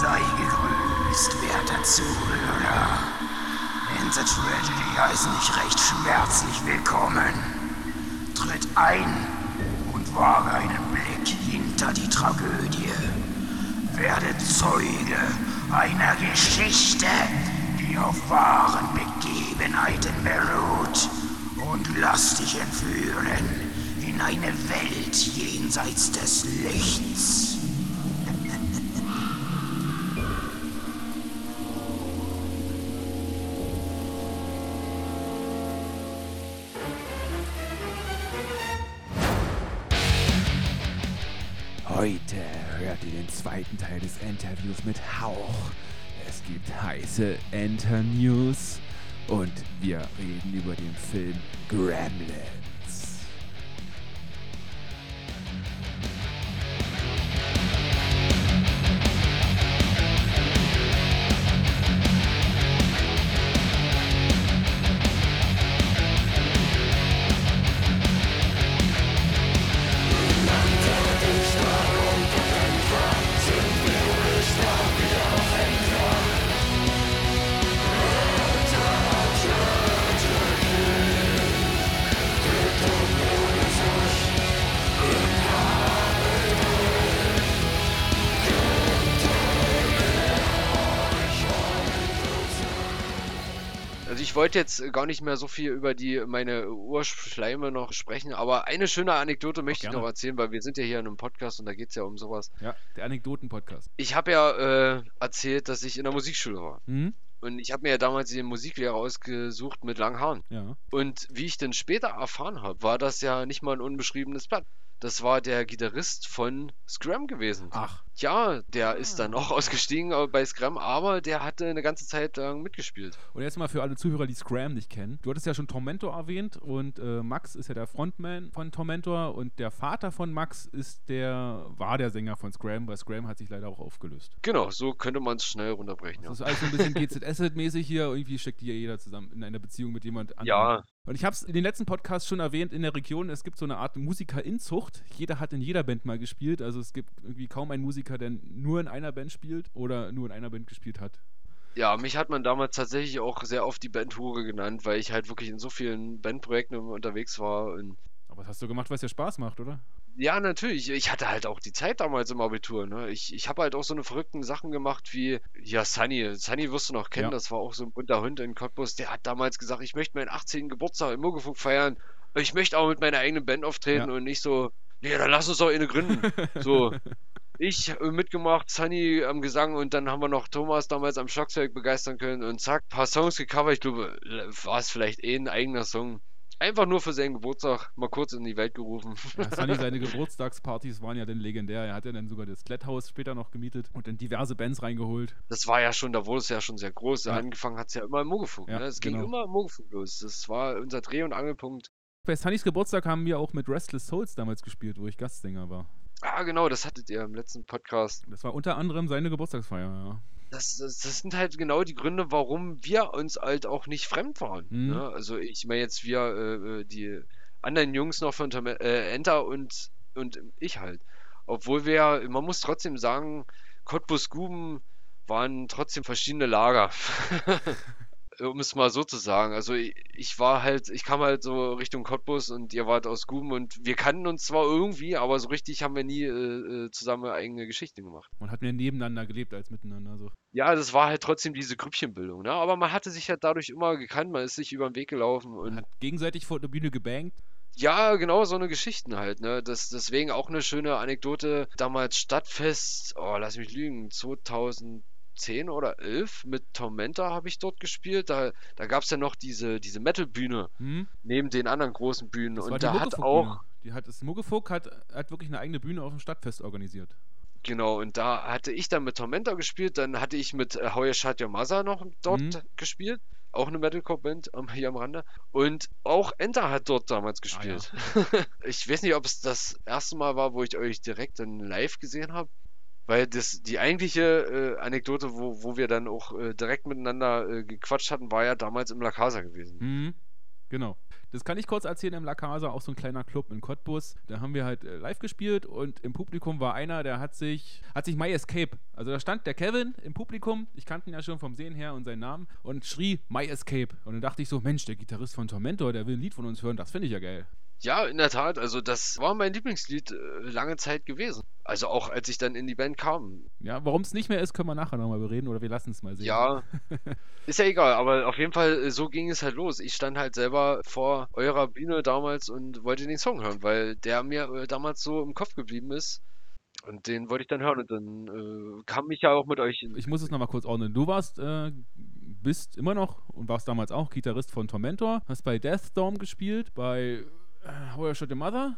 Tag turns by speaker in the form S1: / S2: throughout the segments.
S1: Sei gegrüßt, werter Zuhörer. Enter Tragedy heißen dich recht schmerzlich willkommen. Tritt ein und wage einen Blick hinter die Tragödie. Werde Zeuge einer Geschichte, die auf wahren Begebenheiten beruht. Und lass dich entführen in eine Welt jenseits des Lichts.
S2: Zweiten Teil des Interviews mit Hauch. Es gibt heiße Enter-News und wir reden über den Film Gremlins.
S3: Wollte jetzt gar nicht mehr so viel über die meine Urschleime noch sprechen, aber eine schöne Anekdote möchte ich noch erzählen, weil wir sind ja hier in einem Podcast und da geht es ja um sowas.
S2: Ja, der Anekdoten-Podcast.
S3: Ich habe ja äh, erzählt, dass ich in der Musikschule war.
S2: Mhm.
S3: Und ich habe mir ja damals den Musiklehrer ausgesucht mit langen Haaren.
S2: Ja.
S3: Und wie ich dann später erfahren habe, war das ja nicht mal ein unbeschriebenes Blatt. Das war der Gitarrist von Scram gewesen.
S2: Ach,
S3: Ja, der ist dann auch ausgestiegen bei Scram, aber der hatte eine ganze Zeit lang mitgespielt.
S2: und jetzt mal für alle Zuhörer, die Scram nicht kennen. Du hattest ja schon Tormentor erwähnt und äh, Max ist ja der Frontman von Tormentor und der Vater von Max ist der, war der Sänger von Scram, weil Scram hat sich leider auch aufgelöst.
S3: Genau, so könnte man es schnell runterbrechen.
S2: Das
S3: Ja.
S2: ist alles so ein bisschen GZS-mäßig hier. Irgendwie steckt hier jeder zusammen in einer Beziehung mit jemand anderem.
S3: Ja,
S2: Und ich habe es in den letzten Podcasts schon erwähnt, in der Region, es gibt so eine Art Musikerinzucht. Jeder hat in jeder Band mal gespielt. Also es gibt irgendwie kaum einen Musiker, der nur in einer Band spielt oder nur in einer Band gespielt hat.
S3: ja, mich hat man damals tatsächlich auch sehr oft die Band Hure genannt, weil ich halt wirklich in so vielen Bandprojekten unterwegs war. Und
S2: Aber was hast du gemacht, was dir Spaß macht, oder?
S3: ja, natürlich. Ich hatte halt auch die Zeit damals im Abitur. Ne? Ich, ich habe halt auch so eine verrückten Sachen gemacht wie, ja, Sunny. Sunny wirst du noch kennen,
S2: Ja.
S3: das war auch so ein bunter Hund in Cottbus. Der hat damals gesagt, ich möchte meinen 18. Geburtstag im Muggefunk feiern. Ich möchte auch mit meiner eigenen Band auftreten
S2: Ja.
S3: und nicht so, nee, dann lass uns doch eine gründen. So. Ich äh, mitgemacht, Sunny am Gesang und dann haben wir noch Thomas damals am Schlagzeug begeistern können und zack, paar Songs gecovert. Ich glaube, war es vielleicht eh ein eigener Song. Einfach nur für seinen Geburtstag mal kurz in die Welt gerufen.
S2: Ja, Sunny, seine Geburtstagspartys waren ja dann legendär. Er hat ja dann sogar das Kletthaus später noch gemietet und dann diverse Bands reingeholt.
S3: Das war ja schon, da wurde es ja schon sehr groß.
S2: Ja.
S3: Angefangen hat es ja immer im Muggefunk.
S2: Ja,
S3: ne? Es ging
S2: genau.
S3: immer im Muggefunk los. Das war unser Dreh- und Angelpunkt.
S2: Bei Sunnys Geburtstag haben wir auch mit Restless Souls damals gespielt, wo ich Gastsänger war.
S3: Ah, genau, das hattet ihr im letzten Podcast.
S2: Das war unter anderem seine Geburtstagsfeier, ja.
S3: Das, das, das sind halt genau die Gründe, warum wir uns halt auch nicht fremd waren.
S2: Mhm.
S3: Ne? Also ich meine jetzt wir, äh, äh, die anderen Jungs noch von äh, Enter und, und ich halt. Obwohl wir, man muss trotzdem sagen, Cottbus Guben waren trotzdem verschiedene Lager. um es mal so zu sagen. Also ich, ich war halt, ich kam halt so Richtung Cottbus und ihr wart aus Guben und wir kannten uns zwar irgendwie, aber so richtig haben wir nie äh, äh, zusammen eigene Geschichten gemacht.
S2: Man hat mehr nebeneinander gelebt als miteinander. So.
S3: Ja, das war halt trotzdem diese Grüppchenbildung, ne? Aber man hatte sich halt dadurch immer gekannt, man ist sich über den Weg gelaufen
S2: Man
S3: und
S2: hat gegenseitig vor der Bühne gebankt.
S3: ja, genau so eine Geschichten halt, ne? Das, deswegen auch eine schöne Anekdote. Damals Stadtfest, oh, lass mich lügen, 2010 oder 11 mit Tormenta habe ich dort gespielt. Da, da gab es ja noch diese, diese Metal-Bühne
S2: Hm?
S3: neben den anderen großen Bühnen.
S2: Das
S3: und da hat auch,
S2: Die hat, das Muggefug hat, hat wirklich eine eigene Bühne auf dem Stadtfest organisiert.
S3: genau, und da hatte ich dann mit Tormenta gespielt, dann hatte ich mit äh, Shut Your Mother noch dort
S2: Mhm.
S3: gespielt. Auch eine Metalcore-Band am- hier am Rande. Und auch Enter hat dort damals
S2: Ah,
S3: gespielt. ich weiß nicht, ob es das erste Mal war, wo ich euch direkt dann live gesehen habe. Weil das, die eigentliche äh, Anekdote, wo, wo wir dann auch äh, direkt miteinander äh, gequatscht hatten, war ja damals im La Casa gewesen.
S2: Mhm. Genau. Das kann ich kurz erzählen im La Casa, auch so ein kleiner Club in Cottbus. Da haben wir halt äh, live gespielt und im Publikum war einer, der hat sich, hat sich My Escape, also da stand der Kevin im Publikum, ich kannte ihn ja schon vom Sehen her und seinen Namen und schrie My Escape. Und dann dachte ich so, Mensch, der Gitarrist von Tormentor, der will ein Lied von uns hören, das finde ich ja geil.
S3: Ja, in der Tat, also das war mein Lieblingslied äh, lange Zeit gewesen. Also auch als ich dann in die Band kam.
S2: Ja, warum es nicht mehr ist, können wir nachher nochmal bereden oder wir lassen es mal sehen.
S3: Ja, ist ja egal, aber auf jeden Fall, äh, so ging es halt los. Ich stand halt selber vor eurer Bühne damals und wollte den Song hören, weil der mir äh, damals so im Kopf geblieben ist. Und den wollte ich dann hören und dann äh, kam ich ja auch mit euch. In
S2: Ich muss es nochmal kurz ordnen. Du warst, äh, bist immer noch und warst damals auch Gitarrist von Tormentor, hast bei Deathstorm gespielt, bei How I Shot Your Mother,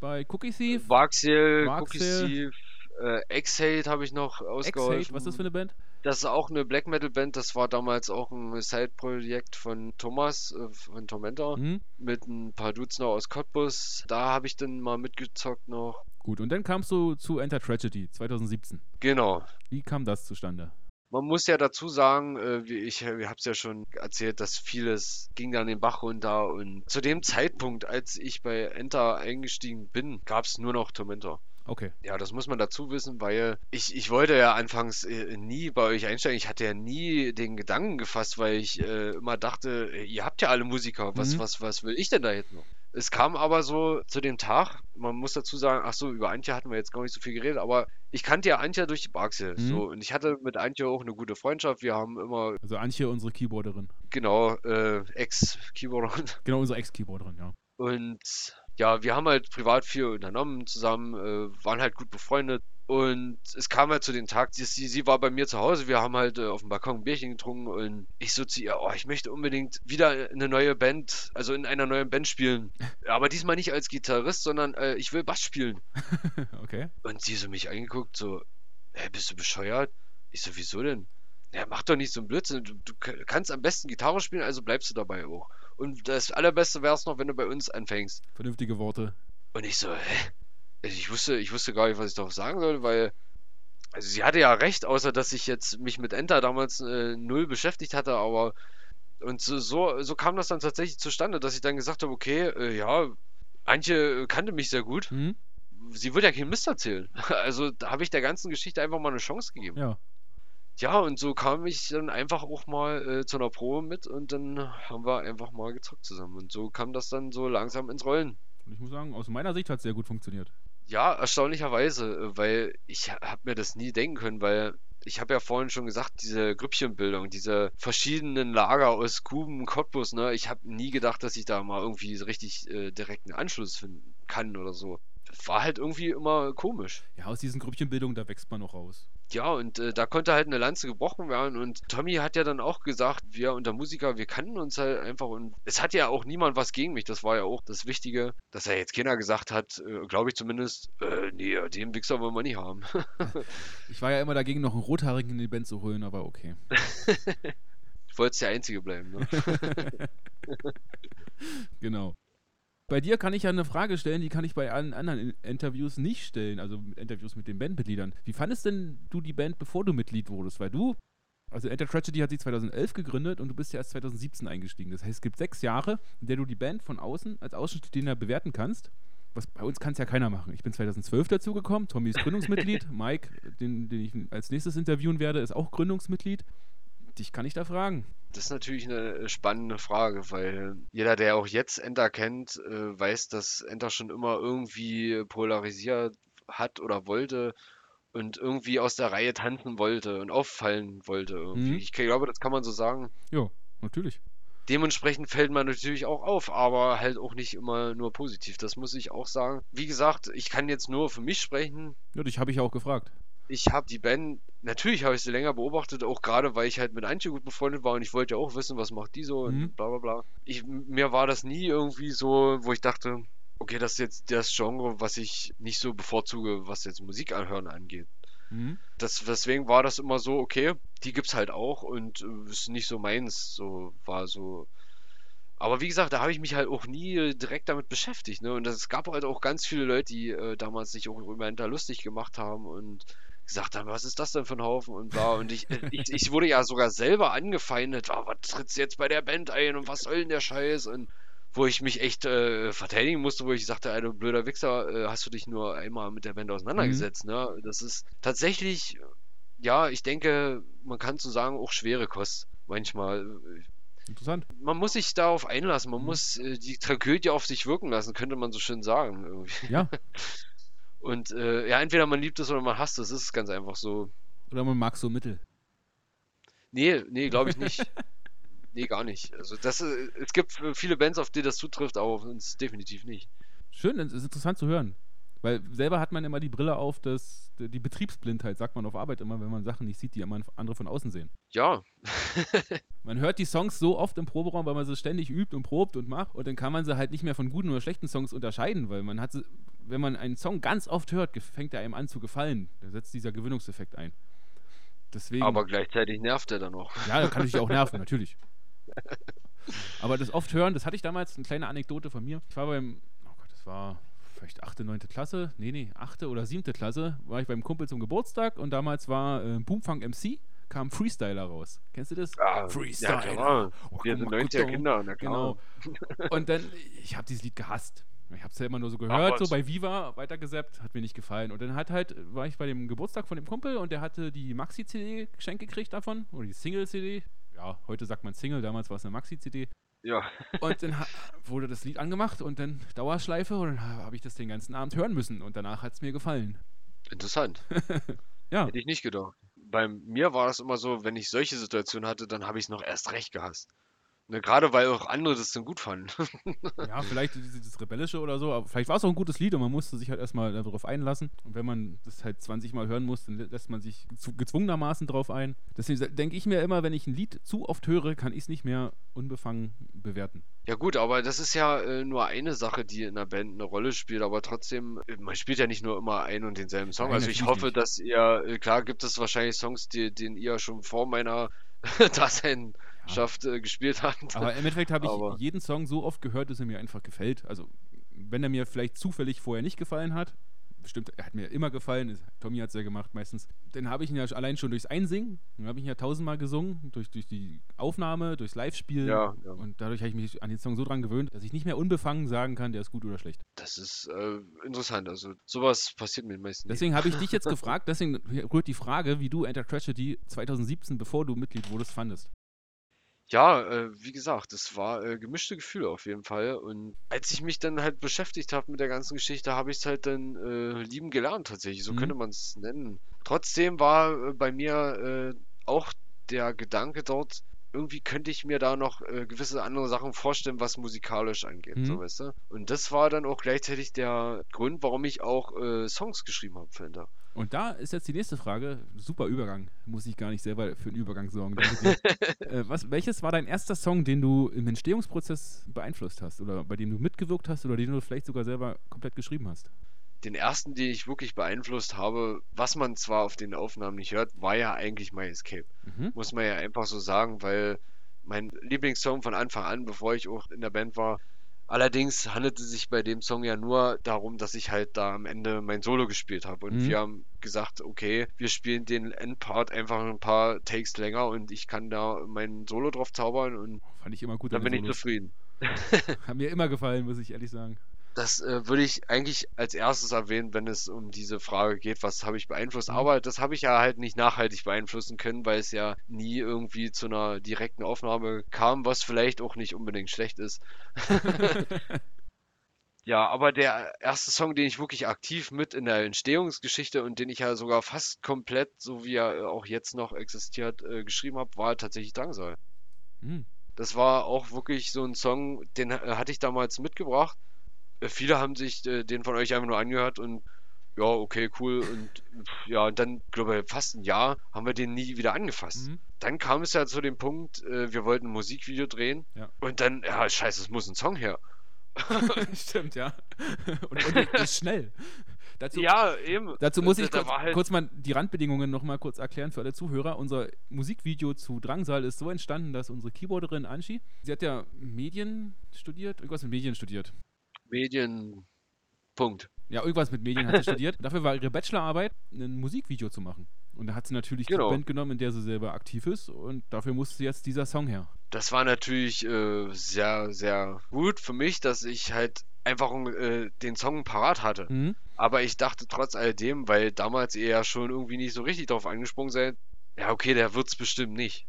S2: bei Cookie Thief,
S3: Vaxiel. Cookie Thief, äh, Exhale habe ich noch ausgeholfen.
S2: was ist das für eine Band?
S3: Das ist auch eine Black Metal Band. Das war damals auch ein Side-Projekt von Thomas, äh, von Tormentor,
S2: Mhm.
S3: mit ein paar Dudes noch aus Cottbus. Da habe ich dann mal mitgezockt noch.
S2: Gut, und dann kamst du zu Enter Tragedy 2017.
S3: Genau.
S2: Wie kam das zustande?
S3: Man muss ja dazu sagen, äh, wie ich, ich habe es ja schon erzählt, dass vieles ging dann den Bach runter und zu dem Zeitpunkt, als ich bei Enter eingestiegen bin, gab es nur noch Tormentor.
S2: Okay.
S3: Ja, das muss man dazu wissen, weil ich, ich wollte ja anfangs äh, nie bei euch einsteigen. Ich hatte ja nie den Gedanken gefasst, weil ich äh, immer dachte, äh, ihr habt ja alle Musiker, was,
S2: Mhm.
S3: was, was will ich denn da jetzt noch? Es kam aber so zu dem Tag, man muss dazu sagen, ach so, über Antje hatten wir jetzt gar nicht so viel geredet, aber ich kannte ja Antje durch die Barxe,
S2: Mhm.
S3: so, und ich hatte mit Antje auch eine gute Freundschaft. Wir haben immer,
S2: Also Antje, unsere Keyboarderin.
S3: genau, äh, Ex-Keyboarder
S2: Genau, unsere Ex-Keyboarderin, ja.
S3: und ja, wir haben halt privat viel unternommen zusammen, äh, waren halt gut befreundet. Und es kam halt zu dem Tag, sie, sie war bei mir zu Hause, wir haben halt äh, auf dem Balkon ein Bierchen getrunken und ich so zu ihr, oh, ich möchte unbedingt wieder eine neue Band, also in einer neuen Band spielen. Aber diesmal nicht als Gitarrist, sondern äh, ich will Bass spielen.
S2: okay.
S3: Und sie so mich angeguckt, so, hä, bist du bescheuert? Ich so, wieso denn? Ja, mach doch nicht so einen Blödsinn. Du, du kannst am besten Gitarre spielen, also bleibst du dabei auch. Und das Allerbeste wäre es noch, wenn du bei uns anfängst.
S2: Vernünftige Worte.
S3: Und ich so, hä? Also ich wusste, ich wusste gar nicht, was ich darauf sagen soll, weil. Also sie hatte ja recht, außer dass ich jetzt mich mit Enter damals äh, null beschäftigt hatte, aber. Und so, so, so kam das dann tatsächlich zustande, dass ich dann gesagt habe, okay, äh, ja, Antje kannte mich sehr gut.
S2: Mhm.
S3: Sie wird ja keinen Mist erzählen. Also da habe ich der ganzen Geschichte einfach mal eine Chance gegeben.
S2: Ja.
S3: Ja, und so kam ich dann einfach auch mal äh, zu einer Probe mit und dann haben wir einfach mal gezockt zusammen. Und so kam das dann so langsam ins Rollen.
S2: Und ich muss sagen, aus meiner Sicht hat es sehr gut funktioniert.
S3: Ja, erstaunlicherweise, weil ich habe mir das nie denken können, weil ich habe ja vorhin schon gesagt, diese Grüppchenbildung, diese verschiedenen Lager aus Kuben, Cottbus, ne, ich habe nie gedacht, dass ich da mal irgendwie so richtig äh, direkten Anschluss finden kann oder so. War halt irgendwie immer komisch.
S2: Ja, aus diesen Grüppchenbildungen, da wächst man noch raus.
S3: Ja, und äh, da konnte halt eine Lanze gebrochen werden und Tommy hat ja dann auch gesagt, wir unter Musiker, wir kannten uns halt einfach und es hat ja auch niemand was gegen mich, das war ja auch das Wichtige, dass er jetzt keiner gesagt hat, äh, glaube ich zumindest, äh, nee, den Wichser wollen wir nicht haben.
S2: Ich war ja immer dagegen, noch einen Rothaarigen in die Band zu holen, aber okay.
S3: Ich wollte der Einzige bleiben, ne?
S2: Genau. Bei dir kann ich ja eine Frage stellen, die kann ich bei allen anderen In- Interviews nicht stellen, also Interviews mit den Bandmitgliedern. Wie fandest denn du die Band, bevor du Mitglied wurdest? Weil du, also Enter Tragedy hat sich 2011 gegründet und du bist ja erst 2017 eingestiegen. Das heißt, es gibt sechs Jahre, in der du die Band von außen als Außenstehender bewerten kannst. Was bei uns kann es ja keiner machen. Ich bin 2012 dazugekommen, Tommy ist Gründungsmitglied, Mike, den, den ich als nächstes interviewen werde, ist auch Gründungsmitglied. Dich kann ich da fragen.
S3: Das ist natürlich eine äh, spannende Frage, weil jeder, der auch jetzt Enter kennt, äh, weiß, dass Enter schon immer irgendwie polarisiert hat oder wollte und irgendwie aus der Reihe tanzen wollte und auffallen wollte irgendwie.
S2: Mhm.
S3: Ich glaube, das kann man so sagen.
S2: Ja, natürlich.
S3: Dementsprechend fällt man natürlich auch auf, aber halt auch nicht immer nur positiv. Das muss ich auch sagen. Wie gesagt, ich kann jetzt nur für mich sprechen.
S2: Ja, dich habe ich auch gefragt.
S3: Ich habe die Band, natürlich habe ich sie länger beobachtet, auch gerade weil ich halt mit Antje gut befreundet war und ich wollte ja auch wissen, was macht die so
S2: Mhm.
S3: und bla bla bla. Ich, mir war das nie irgendwie so, wo ich dachte, okay, das ist jetzt das Genre, was ich nicht so bevorzuge, was jetzt Musik anhören angeht.
S2: Mhm.
S3: Das, deswegen war das immer so, okay, die gibt's halt auch und äh, ist nicht so meins, so war so. Aber wie gesagt, da habe ich mich halt auch nie direkt damit beschäftigt, ne? Und es gab halt auch ganz viele Leute, die äh, damals sich auch über Enter lustig gemacht haben und gesagt haben, was ist das denn für ein Haufen und bla. Und ich, ich, ich wurde ja sogar selber angefeindet, oh, was trittst du jetzt bei der Band ein und was soll denn der Scheiß? Und wo ich mich echt äh, verteidigen musste, wo ich sagte, du blöder Wichser, äh, hast du dich nur einmal mit der Band auseinandergesetzt, mhm. ne? Das ist tatsächlich, ja, ich denke, man kann so sagen, auch schwere Kost manchmal.
S2: Interessant.
S3: Man muss sich darauf einlassen, man mhm. muss äh, die Tragödie auf sich wirken lassen, könnte man so schön sagen. Irgendwie.
S2: Ja.
S3: Und äh, ja, entweder man liebt es oder man hasst es. Das ist ganz einfach so.
S2: Oder man mag so Mittel.
S3: Nee, nee, glaube ich nicht. nee, gar nicht. Also das, äh, es gibt viele Bands, auf die das zutrifft, aber auf uns definitiv nicht.
S2: Schön, das ist interessant zu hören. Weil selber hat man immer die Brille auf, dass die Betriebsblindheit, sagt man auf Arbeit immer, wenn man Sachen nicht sieht, die andere von außen sehen.
S3: Ja.
S2: man hört die Songs so oft im Proberaum, weil man sie ständig übt und probt und macht und dann kann man sie halt nicht mehr von guten oder schlechten Songs unterscheiden, weil man hat sie, wenn man einen Song ganz oft hört, fängt er einem an zu gefallen. Da setzt dieser Gewinnungseffekt ein. Deswegen,
S3: Aber gleichzeitig nervt er dann noch.
S2: Ja, da kann ich auch nerven, natürlich. Aber das oft hören, das hatte ich damals, eine kleine Anekdote von mir. Ich war beim, oh Gott, das war vielleicht achte, neunte Klasse, nee, nee, achte oder siebte Klasse, war ich beim Kumpel zum Geburtstag und damals war äh, Boomfunk MC, kam Freestyler raus. Kennst du das?
S3: Ah, Freestyler. Ja, klar. Oh, Wir sind 90er Kinder, na
S2: klar. Genau. Und dann, ich habe dieses Lied gehasst. Ich habe es ja immer nur so gehört, Ach, so bei Viva weitergesappt, hat mir nicht gefallen. Und dann hat halt, war ich bei dem Geburtstag von dem Kumpel und der hatte die Maxi-CD geschenkt gekriegt davon, oder die Single-CD. Ja, heute sagt man Single, damals war es eine Maxi-CD.
S3: Ja.
S2: Und dann wurde das Lied angemacht und dann Dauerschleife und dann habe ich das den ganzen Abend hören müssen und danach hat es mir gefallen.
S3: Interessant. ja. Hätte ich nicht gedacht. Bei mir war das immer so, wenn ich solche Situationen hatte, dann habe ich es noch erst recht gehasst. Ne, gerade weil auch andere das dann gut fanden.
S2: ja, vielleicht dieses Rebellische oder so, aber vielleicht war es auch ein gutes Lied und man musste sich halt erstmal darauf einlassen. Und wenn man das halt 20 Mal hören muss, dann lässt man sich gezwungenermaßen drauf ein. Deswegen denke ich mir immer, wenn ich ein Lied zu oft höre, kann ich es nicht mehr unbefangen bewerten.
S3: Ja gut, aber das ist ja äh, nur eine Sache, die in der Band eine Rolle spielt, aber trotzdem, äh, man spielt ja nicht nur immer einen und denselben Song. Nein, also ich hoffe, nicht. dass ihr, äh, klar gibt es wahrscheinlich Songs, die, den ihr schon vor meiner Dasein Mannschaft äh, gespielt hat.
S2: Aber im Endeffekt habe ich Aber jeden Song so oft gehört, dass er mir einfach gefällt. Also, wenn er mir vielleicht zufällig vorher nicht gefallen hat, bestimmt, er hat mir immer gefallen, Tommy hat es ja gemacht meistens, dann habe ich ihn ja allein schon durchs Einsingen, dann habe ich ihn ja tausendmal gesungen, durch, durch die Aufnahme, durchs Live-Spiel
S3: ja, ja.
S2: und dadurch habe ich mich an den Song so dran gewöhnt, dass ich nicht mehr unbefangen sagen kann, der ist gut oder schlecht.
S3: Das ist äh, interessant, also sowas passiert mir meistens
S2: Deswegen habe ich dich jetzt gefragt, deswegen rührt die Frage, wie du Enter Tragedy 2017, bevor du Mitglied wurdest, fandest.
S3: Ja, äh, wie gesagt, es war äh, gemischte Gefühle auf jeden Fall. Und als ich mich dann halt beschäftigt habe mit der ganzen Geschichte, habe ich es halt dann äh, lieben gelernt tatsächlich. So mhm. könnte man es nennen. Trotzdem war äh, bei mir äh, auch der Gedanke dort, irgendwie könnte ich mir da noch äh, gewisse andere Sachen vorstellen, was musikalisch angeht, mhm. so weißt du. Und das war dann auch gleichzeitig der Grund, warum ich auch Songs geschrieben habe für Enter.
S2: Und da ist jetzt die nächste Frage. Super Übergang. Muss ich gar nicht selber für einen Übergang sorgen. äh, was, welches war dein erster Song, den du im Entstehungsprozess beeinflusst hast? Oder bei dem du mitgewirkt hast oder den du vielleicht sogar selber komplett geschrieben hast?
S3: Den ersten, den ich wirklich beeinflusst habe, was man zwar auf den Aufnahmen nicht hört, war ja eigentlich My Escape. Mhm. Muss man ja einfach so sagen, weil mein Lieblingssong von Anfang an, bevor ich auch in der Band war, Allerdings handelt es sich bei dem Song ja nur darum, dass ich halt da am Ende mein Solo gespielt habe. Und mhm. wir haben gesagt, okay, wir spielen den Endpart einfach ein paar Takes länger und ich kann da mein Solo drauf zaubern und
S2: Fand ich immer gut.
S3: Dann bin Solos. ich zufrieden.
S2: Hat mir immer gefallen, muss ich ehrlich sagen.
S3: Das äh, würde ich eigentlich als erstes erwähnen, wenn es um diese Frage geht, was habe ich beeinflusst. Mhm. Aber das habe ich ja halt nicht nachhaltig beeinflussen können, weil es ja nie irgendwie zu einer direkten Aufnahme kam, was vielleicht auch nicht unbedingt schlecht ist. ja, aber der erste Song, den ich wirklich aktiv mit in der Entstehungsgeschichte und den ich ja sogar fast komplett, so wie er auch jetzt noch existiert, äh, geschrieben habe, war tatsächlich Drangsal. Mhm. Das war auch wirklich so ein Song, den äh, hatte ich damals mitgebracht äh, viele haben sich äh, den von euch einfach nur angehört und ja, okay, cool. Und ja, und dann, glaube ich, fast ein Jahr haben wir den nie wieder angefasst. Mhm. Dann kam es ja zu dem Punkt, äh, wir wollten ein Musikvideo drehen. Ja. Und dann, ja, scheiße, es muss ein Song her.
S2: Stimmt, ja. Und, und das ist schnell.
S3: Dazu, ja, eben.
S2: Dazu muss ich kurz, halt kurz, mal die Randbedingungen nochmal kurz erklären für alle Zuhörer. Unser Musikvideo zu Drangsal ist so entstanden, dass unsere Keyboarderin Anshi, sie hat ja Medien studiert, irgendwas mit Medien studiert.
S3: Medien. Punkt.
S2: Ja, irgendwas mit Medien hat sie studiert. Dafür war ihre Bachelorarbeit, ein Musikvideo zu machen. Und da hat sie natürlich
S3: Genau.
S2: die Band genommen, in der sie selber aktiv ist. Und dafür musste jetzt dieser Song her.
S3: Das war natürlich äh, sehr, sehr gut für mich, dass ich halt einfach äh, den Song parat hatte.
S2: Mhm.
S3: Aber ich dachte trotz alledem, weil damals ihr ja schon irgendwie nicht so richtig drauf angesprungen seid, ja, okay, der wird's bestimmt nicht.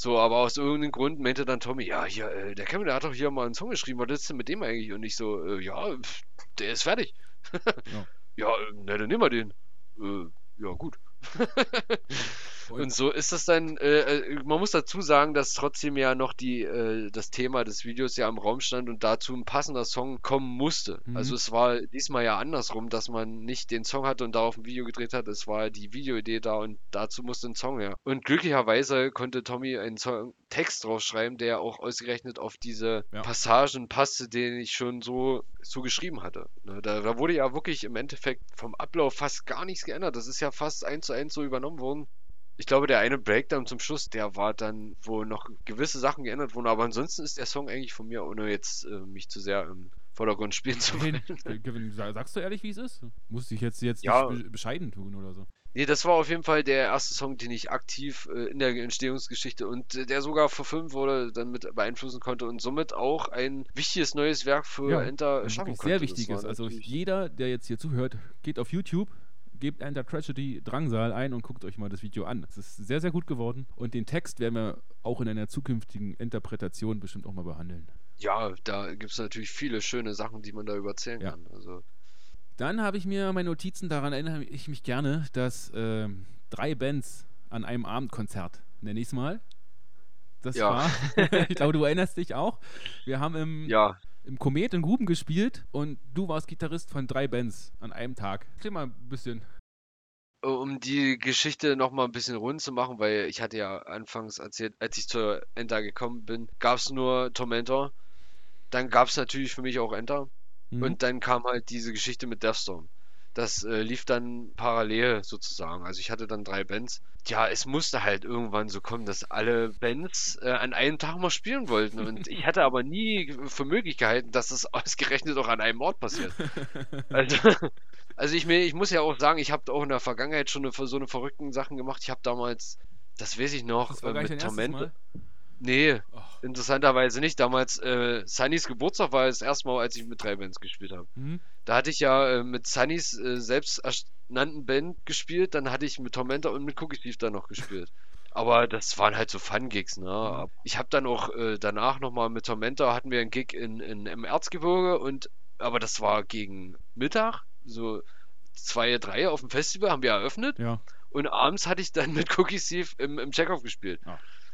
S3: So, aber aus irgendeinem Grund meinte dann Tommy, ja, hier, äh, der Kevin, der hat doch hier mal einen Song geschrieben, was ist denn mit dem eigentlich? Und ich so, äh, ja, der ist fertig.
S2: Ja.
S3: Ja, äh, na, dann nehmen wir den. Äh, ja, gut. Und so ist das dann, äh, äh, man muss dazu sagen, dass trotzdem ja noch die, äh, das Thema des Videos ja im Raum stand und dazu ein passender Song kommen musste.
S2: Mhm.
S3: Also es war diesmal ja andersrum, dass man nicht den Song hatte und darauf ein Video gedreht hat. Es war die Videoidee da und dazu musste ein Song her. Und glücklicherweise konnte Tommy einen Song, Text draufschreiben, der auch ausgerechnet auf diese
S2: Ja.
S3: Passagen passte, den ich schon so, so geschrieben hatte. Ne, Da, da wurde ja wirklich im Endeffekt vom Ablauf fast gar nichts geändert. Das ist ja fast eins zu eins so übernommen worden. Ich glaube, der eine Breakdown zum Schluss, der war dann, wo noch gewisse Sachen geändert wurden, aber ansonsten ist der Song eigentlich von mir, ohne jetzt äh, mich zu sehr im Vordergrund spielen zu wollen.
S2: Kevin, sa- sagst du ehrlich, wie es ist? Musst dich jetzt, jetzt
S3: Ja.
S2: bescheiden tun oder so.
S3: Nee, das war auf jeden Fall der erste Song, den ich aktiv äh, in der Entstehungsgeschichte und äh, der sogar verfilmt wurde, dann mit beeinflussen konnte und somit auch ein wichtiges neues Werk für Enter
S2: ein
S3: schaffen konnte.
S2: sehr wichtiges. Also jeder, der jetzt hier zuhört, geht auf YouTube, gebt Enter Tragedy Drangsal ein und guckt euch mal das Video an. Es ist sehr, sehr gut geworden und den Text werden wir auch in einer zukünftigen Interpretation bestimmt auch mal behandeln.
S3: Ja, da gibt es natürlich viele schöne Sachen, die man da überzählen
S2: Ja.
S3: kann. Also,
S2: Dann habe ich mir meine Notizen, daran erinnere ich mich gerne, dass ähm, drei Bands an einem Abendkonzert, nenne ich es mal. Das
S3: Ja.
S2: war, ich glaube, du erinnerst dich auch. Wir haben im,
S3: ja,
S2: im Komet in Gruben gespielt und du warst Gitarrist von drei Bands an einem Tag. Erzähl mal ein bisschen.
S3: um die Geschichte nochmal ein bisschen rund zu machen, weil ich hatte ja anfangs erzählt, als ich zur Enter gekommen bin, gab es nur Tormentor. Dann gab es natürlich für mich auch Enter.
S2: Mhm.
S3: Und dann kam halt diese Geschichte mit Deathstorm. Das äh, lief dann parallel sozusagen. Also ich hatte dann drei Bands. Ja, es musste halt irgendwann so kommen, dass alle Bands äh, an einem Tag mal spielen wollten. Und ich hatte aber nie für möglich gehalten, dass es ausgerechnet auch an einem Ort passiert. Also, also ich, ich muss ja auch sagen, ich habe auch in der Vergangenheit schon eine, so eine verrückten Sachen gemacht. Ich habe damals, das weiß ich noch,
S2: das
S3: äh, mit
S2: dein erstes
S3: Torment.
S2: Mal.
S3: Nee,
S2: Ach,
S3: interessanterweise nicht. Damals, äh, Sunnys Geburtstag war das erste Mal, als ich mit drei Bands gespielt habe.
S2: mhm.
S3: Da hatte ich ja äh, mit Sunnys äh, selbst ernannten Band gespielt, dann hatte ich mit Tormentor und mit Cookie Thief dann noch gespielt. Aber das waren halt so Fun-Gigs, ne? Ich habe dann auch äh, danach nochmal mit Tormentor hatten wir einen Gig in, in, im Erzgebirge und aber das war gegen Mittag, so zwei, drei auf dem Festival haben wir eröffnet
S2: Ja,
S3: und abends hatte ich dann mit Cookie Thief im, im Checkoff gespielt.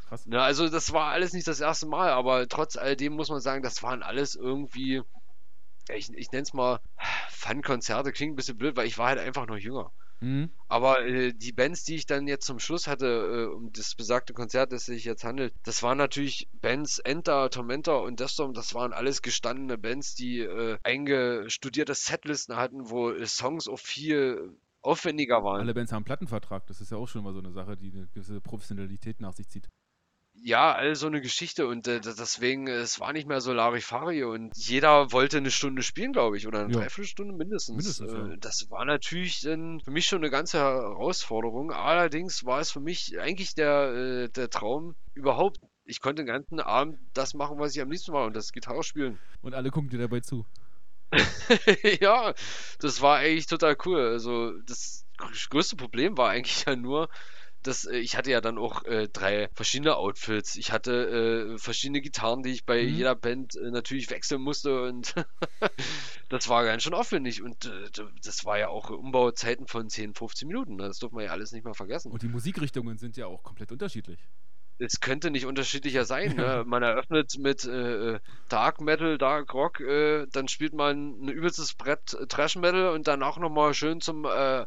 S2: Krass.
S3: Ne, also das war alles nicht das erste Mal, aber trotz alledem muss man sagen, das waren alles irgendwie, ja, ich, ich nenne es mal Fun-Konzerte, klingt ein bisschen blöd, weil ich war halt einfach noch jünger.
S2: Mhm.
S3: Aber äh, die Bands, die ich dann jetzt zum Schluss hatte, äh, um das besagte Konzert, das sich jetzt handelt, das waren natürlich Bands Enter, Tormentor und Deathstorm, das waren alles gestandene Bands, die äh, eingestudierte Setlisten hatten, wo Songs auch viel aufwendiger waren.
S2: Alle Bands haben einen Plattenvertrag. Das ist ja auch schon mal so eine Sache, die eine gewisse Professionalität nach sich zieht.
S3: Ja, all so eine Geschichte und äh, deswegen, äh, es war nicht mehr so Larifari und jeder wollte eine Stunde spielen, glaube ich, oder eine
S2: Ja.
S3: Dreiviertelstunde mindestens.
S2: Mindestens, ja.
S3: Äh, Das war natürlich dann für mich schon eine ganze Herausforderung. Allerdings war es für mich eigentlich der, äh, der Traum überhaupt. Ich konnte den ganzen Abend das machen, was ich am liebsten mache und das Gitarre spielen.
S2: Und alle gucken dir dabei zu.
S3: Ja, das war eigentlich total cool. Also das größte Problem war eigentlich ja nur, dass äh, ich hatte ja dann auch äh, drei verschiedene Outfits. Ich hatte äh, verschiedene Gitarren, die ich bei
S2: Mhm.
S3: jeder Band äh, natürlich wechseln musste und das war ganz schön aufwendig und äh, das war ja auch Umbauzeiten von 10, 15 Minuten. ne? Das darf man ja alles nicht mal vergessen.
S2: Und die Musikrichtungen sind ja auch komplett unterschiedlich.
S3: Es könnte nicht unterschiedlicher sein. Ne? Man eröffnet mit äh, Dark Metal, Dark Rock, äh, dann spielt man ein übelstes Brett äh, Thrash Metal und danach nochmal schön zum äh,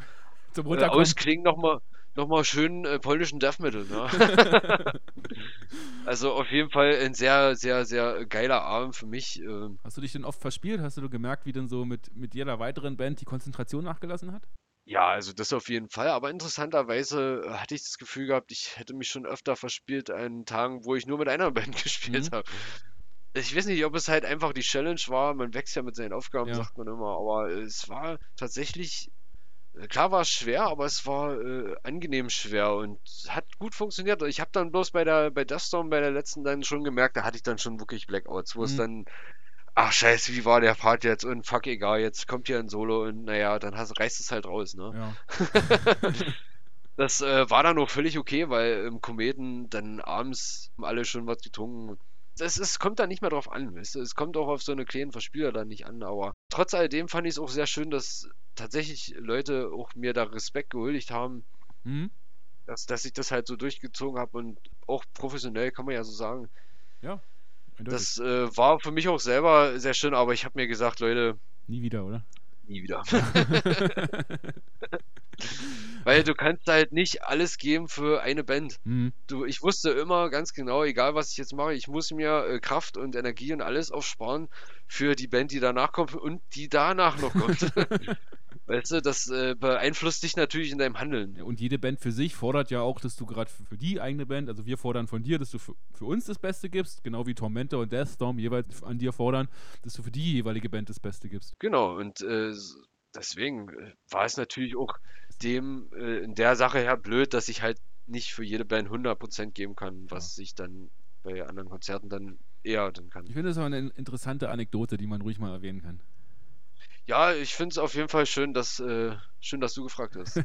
S2: Zum
S3: äh. Ausklingen nochmal noch mal schön äh, polnischen Death Metal. Ne? also auf jeden Fall ein sehr, sehr, sehr geiler Abend für mich. ähm.
S2: Hast du dich denn oft verspielt? Hast du gemerkt, wie denn so mit, mit jeder weiteren Band die Konzentration nachgelassen hat?
S3: Ja, also das auf jeden Fall. Aber interessanterweise äh, hatte ich das Gefühl gehabt, ich hätte mich schon öfter verspielt an Tagen, wo ich nur mit einer Band gespielt
S2: Mhm.
S3: habe. ich weiß nicht, ob es halt einfach die Challenge war. Man wächst ja mit seinen Aufgaben,
S2: Ja.
S3: sagt man immer. Aber es war tatsächlich, klar war es schwer, aber es war äh, angenehm schwer und hat gut funktioniert. Ich habe dann bloß bei der bei Deathstorm, bei der letzten dann schon gemerkt, da hatte ich dann schon wirklich Blackouts, wo es
S2: Mhm.
S3: dann, ach scheiße, wie war der Part jetzt? Und fuck, egal, jetzt kommt hier ein Solo und naja, dann hast, reißt es halt raus, ne?
S2: Ja.
S3: Das äh, war dann auch völlig okay, weil im Kometen dann abends haben alle schon was getrunken. Es, es kommt da nicht mehr drauf an, weißt du? Es kommt auch auf so eine kleinen Verspieler dann nicht an, aber trotz alledem fand ich es auch sehr schön, dass tatsächlich Leute auch mir da Respekt gehuldigt haben,
S2: Mhm.
S3: dass, dass ich das halt so durchgezogen habe und auch professionell, kann man ja so sagen.
S2: Eindeutig.
S3: Das äh, war für mich auch selber sehr schön, aber ich habe mir gesagt, Leute,
S2: Nie wieder, oder?
S3: nie wieder. Weil du kannst halt nicht alles geben für eine Band.
S2: Mhm.
S3: Du, ich wusste immer ganz genau, egal was ich jetzt mache, ich muss mir äh, Kraft und Energie und alles aufsparen für die Band, die danach kommt und die danach noch kommt. Weißt du, das äh, beeinflusst dich natürlich in deinem Handeln.
S2: Ja, Und jede Band für sich fordert ja auch, dass du gerade für, für die eigene Band, also wir fordern von dir, dass du für, für uns das Beste gibst, genau wie Tormentor und Deathstorm jeweils an dir fordern, dass du für die jeweilige Band das Beste gibst.
S3: Genau, und äh, deswegen äh, war es natürlich auch dem äh, in der Sache her blöd, dass ich halt nicht für jede Band 100% geben kann, was ich dann bei anderen Konzerten dann eher dann kann.
S2: Ich finde das aber eine interessante Anekdote, die man ruhig mal erwähnen kann.
S3: Ja, ich finde es auf jeden Fall schön, dass, äh, schön, dass du gefragt hast.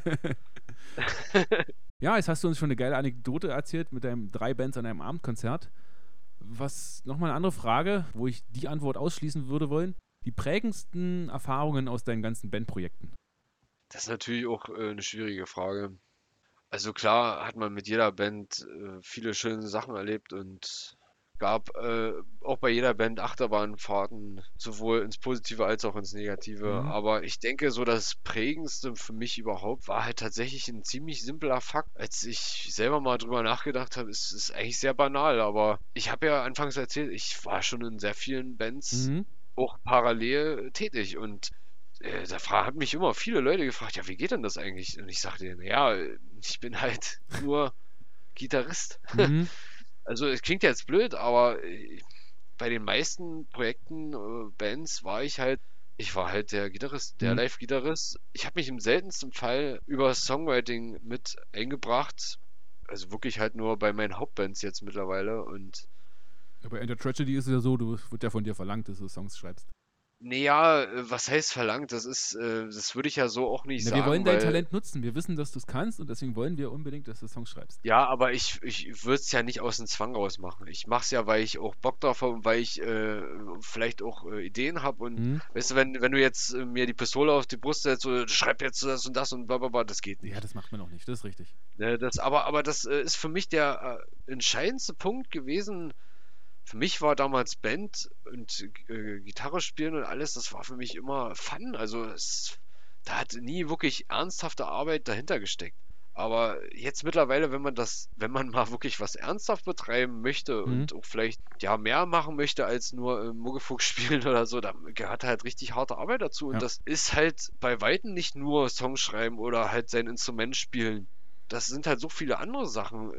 S2: Ja, jetzt hast du uns schon eine geile Anekdote erzählt mit deinen drei Bands an einem Abendkonzert. Was nochmal eine andere Frage, wo ich die Antwort ausschließen würde wollen. Die prägendsten Erfahrungen aus deinen ganzen Bandprojekten.
S3: Das ist natürlich auch äh, eine schwierige Frage. Also klar hat man mit jeder Band äh, viele schöne Sachen erlebt und gab äh, auch bei jeder Band Achterbahnfahrten, sowohl ins Positive als auch ins Negative.
S2: Mhm.
S3: Aber ich denke, so das Prägendste für mich überhaupt war halt tatsächlich ein ziemlich simpler Fakt. Als ich selber mal drüber nachgedacht habe, ist es eigentlich sehr banal, aber ich habe ja anfangs erzählt, ich war schon in sehr vielen Bands
S2: Mhm.
S3: auch parallel tätig und äh, da haben mich immer viele Leute gefragt, ja, wie geht denn das eigentlich? Und ich sagte denen, ja, äh, ich bin halt nur Gitarrist.
S2: Mhm.
S3: Also es klingt jetzt blöd, aber äh, bei den meisten Projekten, äh, Bands war ich halt, ich war halt der Gitarrist, der
S2: Mhm.
S3: Live-Gitarrist. Ich habe mich im seltensten Fall über Songwriting mit eingebracht. Also wirklich halt nur bei meinen Hauptbands jetzt mittlerweile und
S2: Aber in der Tragedy ist es ja so, du wird ja von dir verlangt, dass du Songs schreibst.
S3: Naja, äh, was heißt verlangt? Das ist, äh, das würde ich ja so auch nicht
S2: Na,
S3: sagen.
S2: wir wollen dein
S3: weil-
S2: Talent nutzen. Wir wissen, dass du es kannst und deswegen wollen wir unbedingt, dass du Songs schreibst.
S3: Ja, aber ich, ich würde es ja nicht aus dem Zwang raus machen. Ich mache es ja, weil ich auch Bock drauf habe und weil ich äh, vielleicht auch äh, Ideen habe. Und
S2: Mhm.
S3: weißt du, wenn, wenn du jetzt äh, mir die Pistole auf die Brust setzt, so, schreib jetzt das und das und bla bla bla, das geht nicht.
S2: Ja, das macht man auch nicht, das ist richtig.
S3: Ne, das, aber, aber das äh, ist für mich der entscheidendste Punkt gewesen. Für mich war damals Band und äh, Gitarre spielen und alles, das war für mich immer Fun. Also es, da hat nie wirklich ernsthafte Arbeit dahinter gesteckt. Aber jetzt mittlerweile, wenn man das, wenn man mal wirklich was ernsthaft betreiben möchte
S2: Mhm.
S3: und auch vielleicht ja mehr machen möchte als nur äh, Muggefuchs spielen oder so, dann gehört halt richtig harte Arbeit dazu. Und
S2: Ja.
S3: das ist halt bei Weitem nicht nur Songs schreiben oder halt sein Instrument spielen. Das sind halt so viele andere Sachen.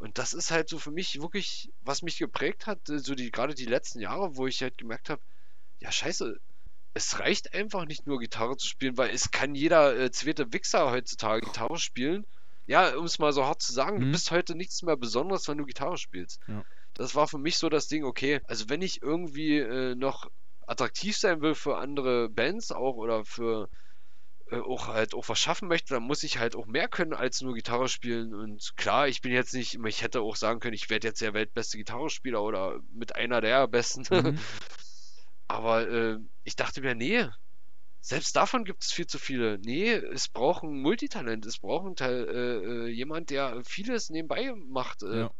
S3: Und das ist halt so für mich wirklich, was mich geprägt hat, äh, so die, gerade die letzten Jahre, wo ich halt gemerkt habe, ja, scheiße, es reicht einfach nicht nur Gitarre zu spielen, weil es kann jeder äh, zweite Wichser heutzutage Gitarre spielen. Ja, um es mal so hart zu sagen,
S2: Mhm.
S3: du bist heute nichts mehr Besonderes, wenn du Gitarre spielst.
S2: Ja.
S3: Das war für mich so das Ding, okay, also wenn ich irgendwie äh, noch attraktiv sein will für andere Bands auch oder für auch halt auch was schaffen möchte, dann muss ich halt auch mehr können als nur Gitarre spielen. Und klar, ich bin jetzt nicht, ich hätte auch sagen können, ich werde jetzt der weltbeste Gitarrespieler oder mit einer der besten.
S2: Mhm.
S3: Aber äh, ich dachte mir, nee, selbst davon gibt es viel zu viele. Nee, es braucht ein Multitalent, es braucht äh, äh, jemand, der vieles nebenbei macht. Äh,
S2: Ja.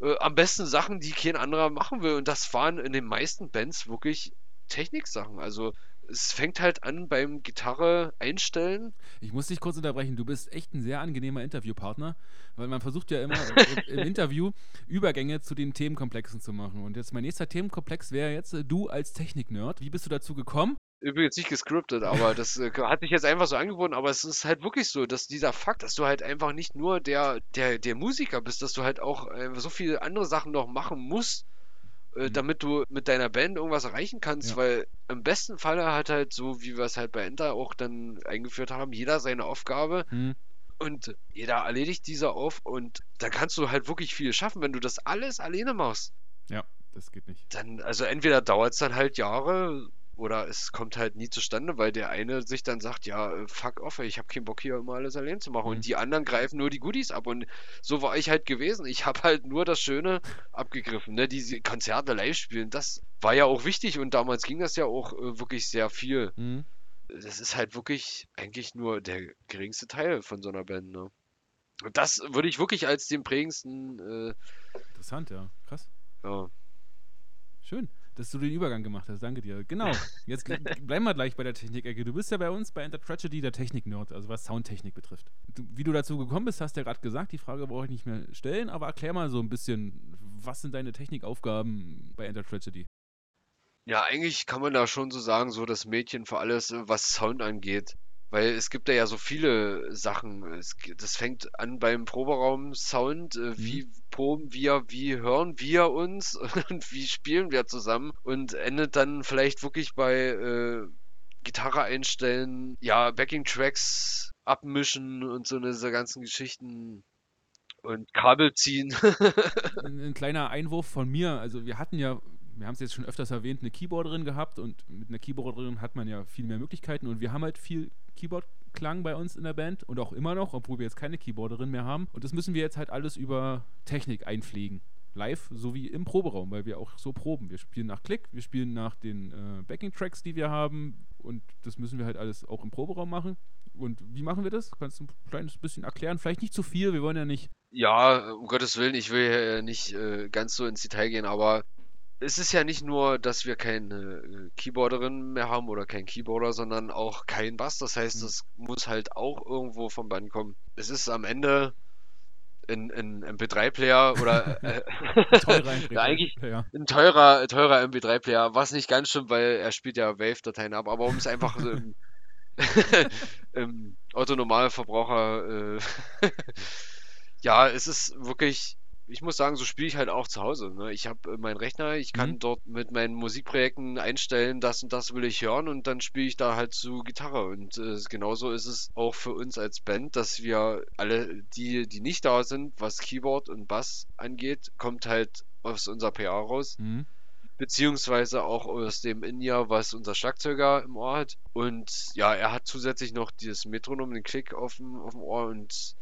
S3: äh, am besten Sachen, die kein anderer machen will. Und das waren in den meisten Bands wirklich Techniksachen. Also es fängt halt an beim Gitarre einstellen.
S2: Ich muss dich kurz unterbrechen. Du bist echt ein sehr angenehmer Interviewpartner, weil man versucht ja immer im, Interview Übergänge zu den Themenkomplexen zu machen. Und jetzt mein nächster Themenkomplex wäre jetzt äh, du als Technik-Nerd. Wie bist du dazu gekommen?
S3: Übrigens nicht gescriptet, aber das äh, hat sich jetzt einfach so angeboten. Aber es ist halt wirklich so, dass dieser Fakt, dass du halt einfach nicht nur der, der, der Musiker bist, dass du halt auch äh, so viele andere Sachen noch machen musst. Äh,
S2: Mhm.
S3: damit du mit deiner Band irgendwas erreichen kannst,
S2: Ja.
S3: weil im besten Falle hat halt so, wie wir es halt bei Enter auch dann eingeführt haben, jeder seine Aufgabe
S2: Hm,
S3: und jeder erledigt diese auf und da kannst du halt wirklich viel schaffen, wenn du das alles alleine machst.
S2: ja, das geht nicht.
S3: Dann, also entweder dauert es dann halt Jahre oder es kommt halt nie zustande, weil der eine sich dann sagt, ja, äh, fuck off, ich habe keinen Bock hier immer alles allein zu machen.
S2: Mhm.
S3: Und die anderen greifen nur die Goodies ab. Und so war ich halt gewesen. Ich habe halt nur das Schöne abgegriffen, ne? Diese Konzerte live spielen, das war ja auch wichtig und damals ging das ja auch äh, wirklich sehr viel.
S2: Hm,
S3: Das ist halt wirklich eigentlich nur der geringste Teil von so einer Band, ne? Und das würde ich wirklich als den prägendsten, äh,
S2: interessant, ja. Krass.
S3: ja,
S2: Schön, dass du den Übergang gemacht hast. Danke dir. Genau. Jetzt bleiben wir gleich bei der Technik-Ecke. Du bist ja bei uns bei Enter Tragedy der Technik-Nerd, also was Soundtechnik betrifft. Du, wie du dazu gekommen bist, hast du ja gerade gesagt. Die Frage brauche ich nicht mehr stellen, aber erklär mal so ein bisschen, was sind deine Technikaufgaben bei Enter Tragedy?
S3: Ja, eigentlich kann man da schon so sagen, so das Mädchen für alles, was Sound angeht. Weil es gibt da ja so viele Sachen. Es, das fängt an beim Proberaum-Sound. Äh, wie proben wir, wie hören wir uns und wie spielen wir zusammen und endet dann vielleicht wirklich bei äh, Gitarre einstellen, ja, Backing-Tracks abmischen und so diese ganzen Geschichten und Kabel ziehen.
S2: ein, ein kleiner Einwurf von mir. Also wir hatten ja, wir haben es jetzt schon öfters erwähnt, eine Keyboarderin gehabt und mit einer Keyboarderin hat man ja viel mehr Möglichkeiten und wir haben halt viel Keyboard-Klang bei uns in der Band und auch immer noch, obwohl wir jetzt keine Keyboarderin mehr haben. Und das müssen wir jetzt halt alles über Technik einpflegen. Live sowie im Proberaum, weil wir auch so proben. Wir spielen nach Klick, wir spielen nach den äh, Backing-Tracks, die wir haben und das müssen wir halt alles auch im Proberaum machen. Und wie machen wir das? Kannst du ein kleines bisschen erklären? Vielleicht nicht zu viel, wir wollen ja nicht
S3: Ja, um Gottes Willen, ich will nicht äh, ganz so ins Detail gehen, aber es ist ja nicht nur, dass wir keine äh, Keyboarderin mehr haben oder keinen Keyboarder, sondern auch keinen Bass. Das heißt,
S2: Mhm.
S3: es muss halt auch irgendwo vom Band kommen. Es ist am Ende ein, ein MP3-Player oder äh,
S2: teurer
S3: ja, eigentlich
S2: ja.
S3: ein teurer, teurer MP3-Player, was nicht ganz stimmt, weil er spielt ja Wave-Dateien ab, aber um es einfach so im, im Otto-Normalverbraucher, äh, ja, es ist wirklich, ich muss sagen, so spiele ich halt auch zu Hause. Ne? Ich habe äh, meinen Rechner, ich kann
S2: Mhm.
S3: dort mit meinen Musikprojekten einstellen, das und das will ich hören und dann spiele ich da halt zu Gitarre. Und äh, genauso ist es auch für uns als Band, dass wir alle, die, die nicht da sind, was Keyboard und Bass angeht, kommt halt aus unserer PA raus
S2: Mhm.
S3: beziehungsweise auch aus dem In-Ear, was unser Schlagzeuger im Ohr hat. Und ja, er hat zusätzlich noch dieses Metronom, den Klick auf dem, auf dem Ohr und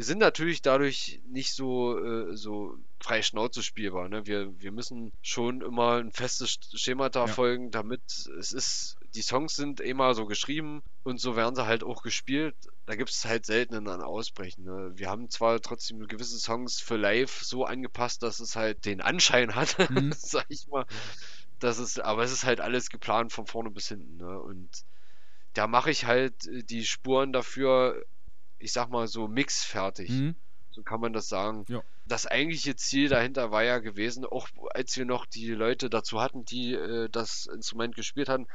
S3: wir sind natürlich dadurch nicht so, äh, so frei Schnauze spielbar. Ne? Wir, wir müssen schon immer ein festes Schema da
S2: Ja.
S3: folgen, damit es ist, die Songs sind immer so geschrieben und so werden sie halt auch gespielt. Da gibt es halt selten ein Ausbrechen. Ne? Wir haben zwar trotzdem gewisse Songs für live so angepasst, dass es halt den Anschein hat,
S2: Mhm.
S3: sag ich mal. Das ist, aber es ist halt alles geplant von vorne bis hinten. Ne? Und da mache ich halt äh, die Spuren dafür, ich sag mal so mixfertig.
S2: Mhm.
S3: So kann man das sagen.
S2: Ja.
S3: Das eigentliche Ziel dahinter war ja gewesen, auch als wir noch die Leute dazu hatten, die äh, das Instrument gespielt hatten,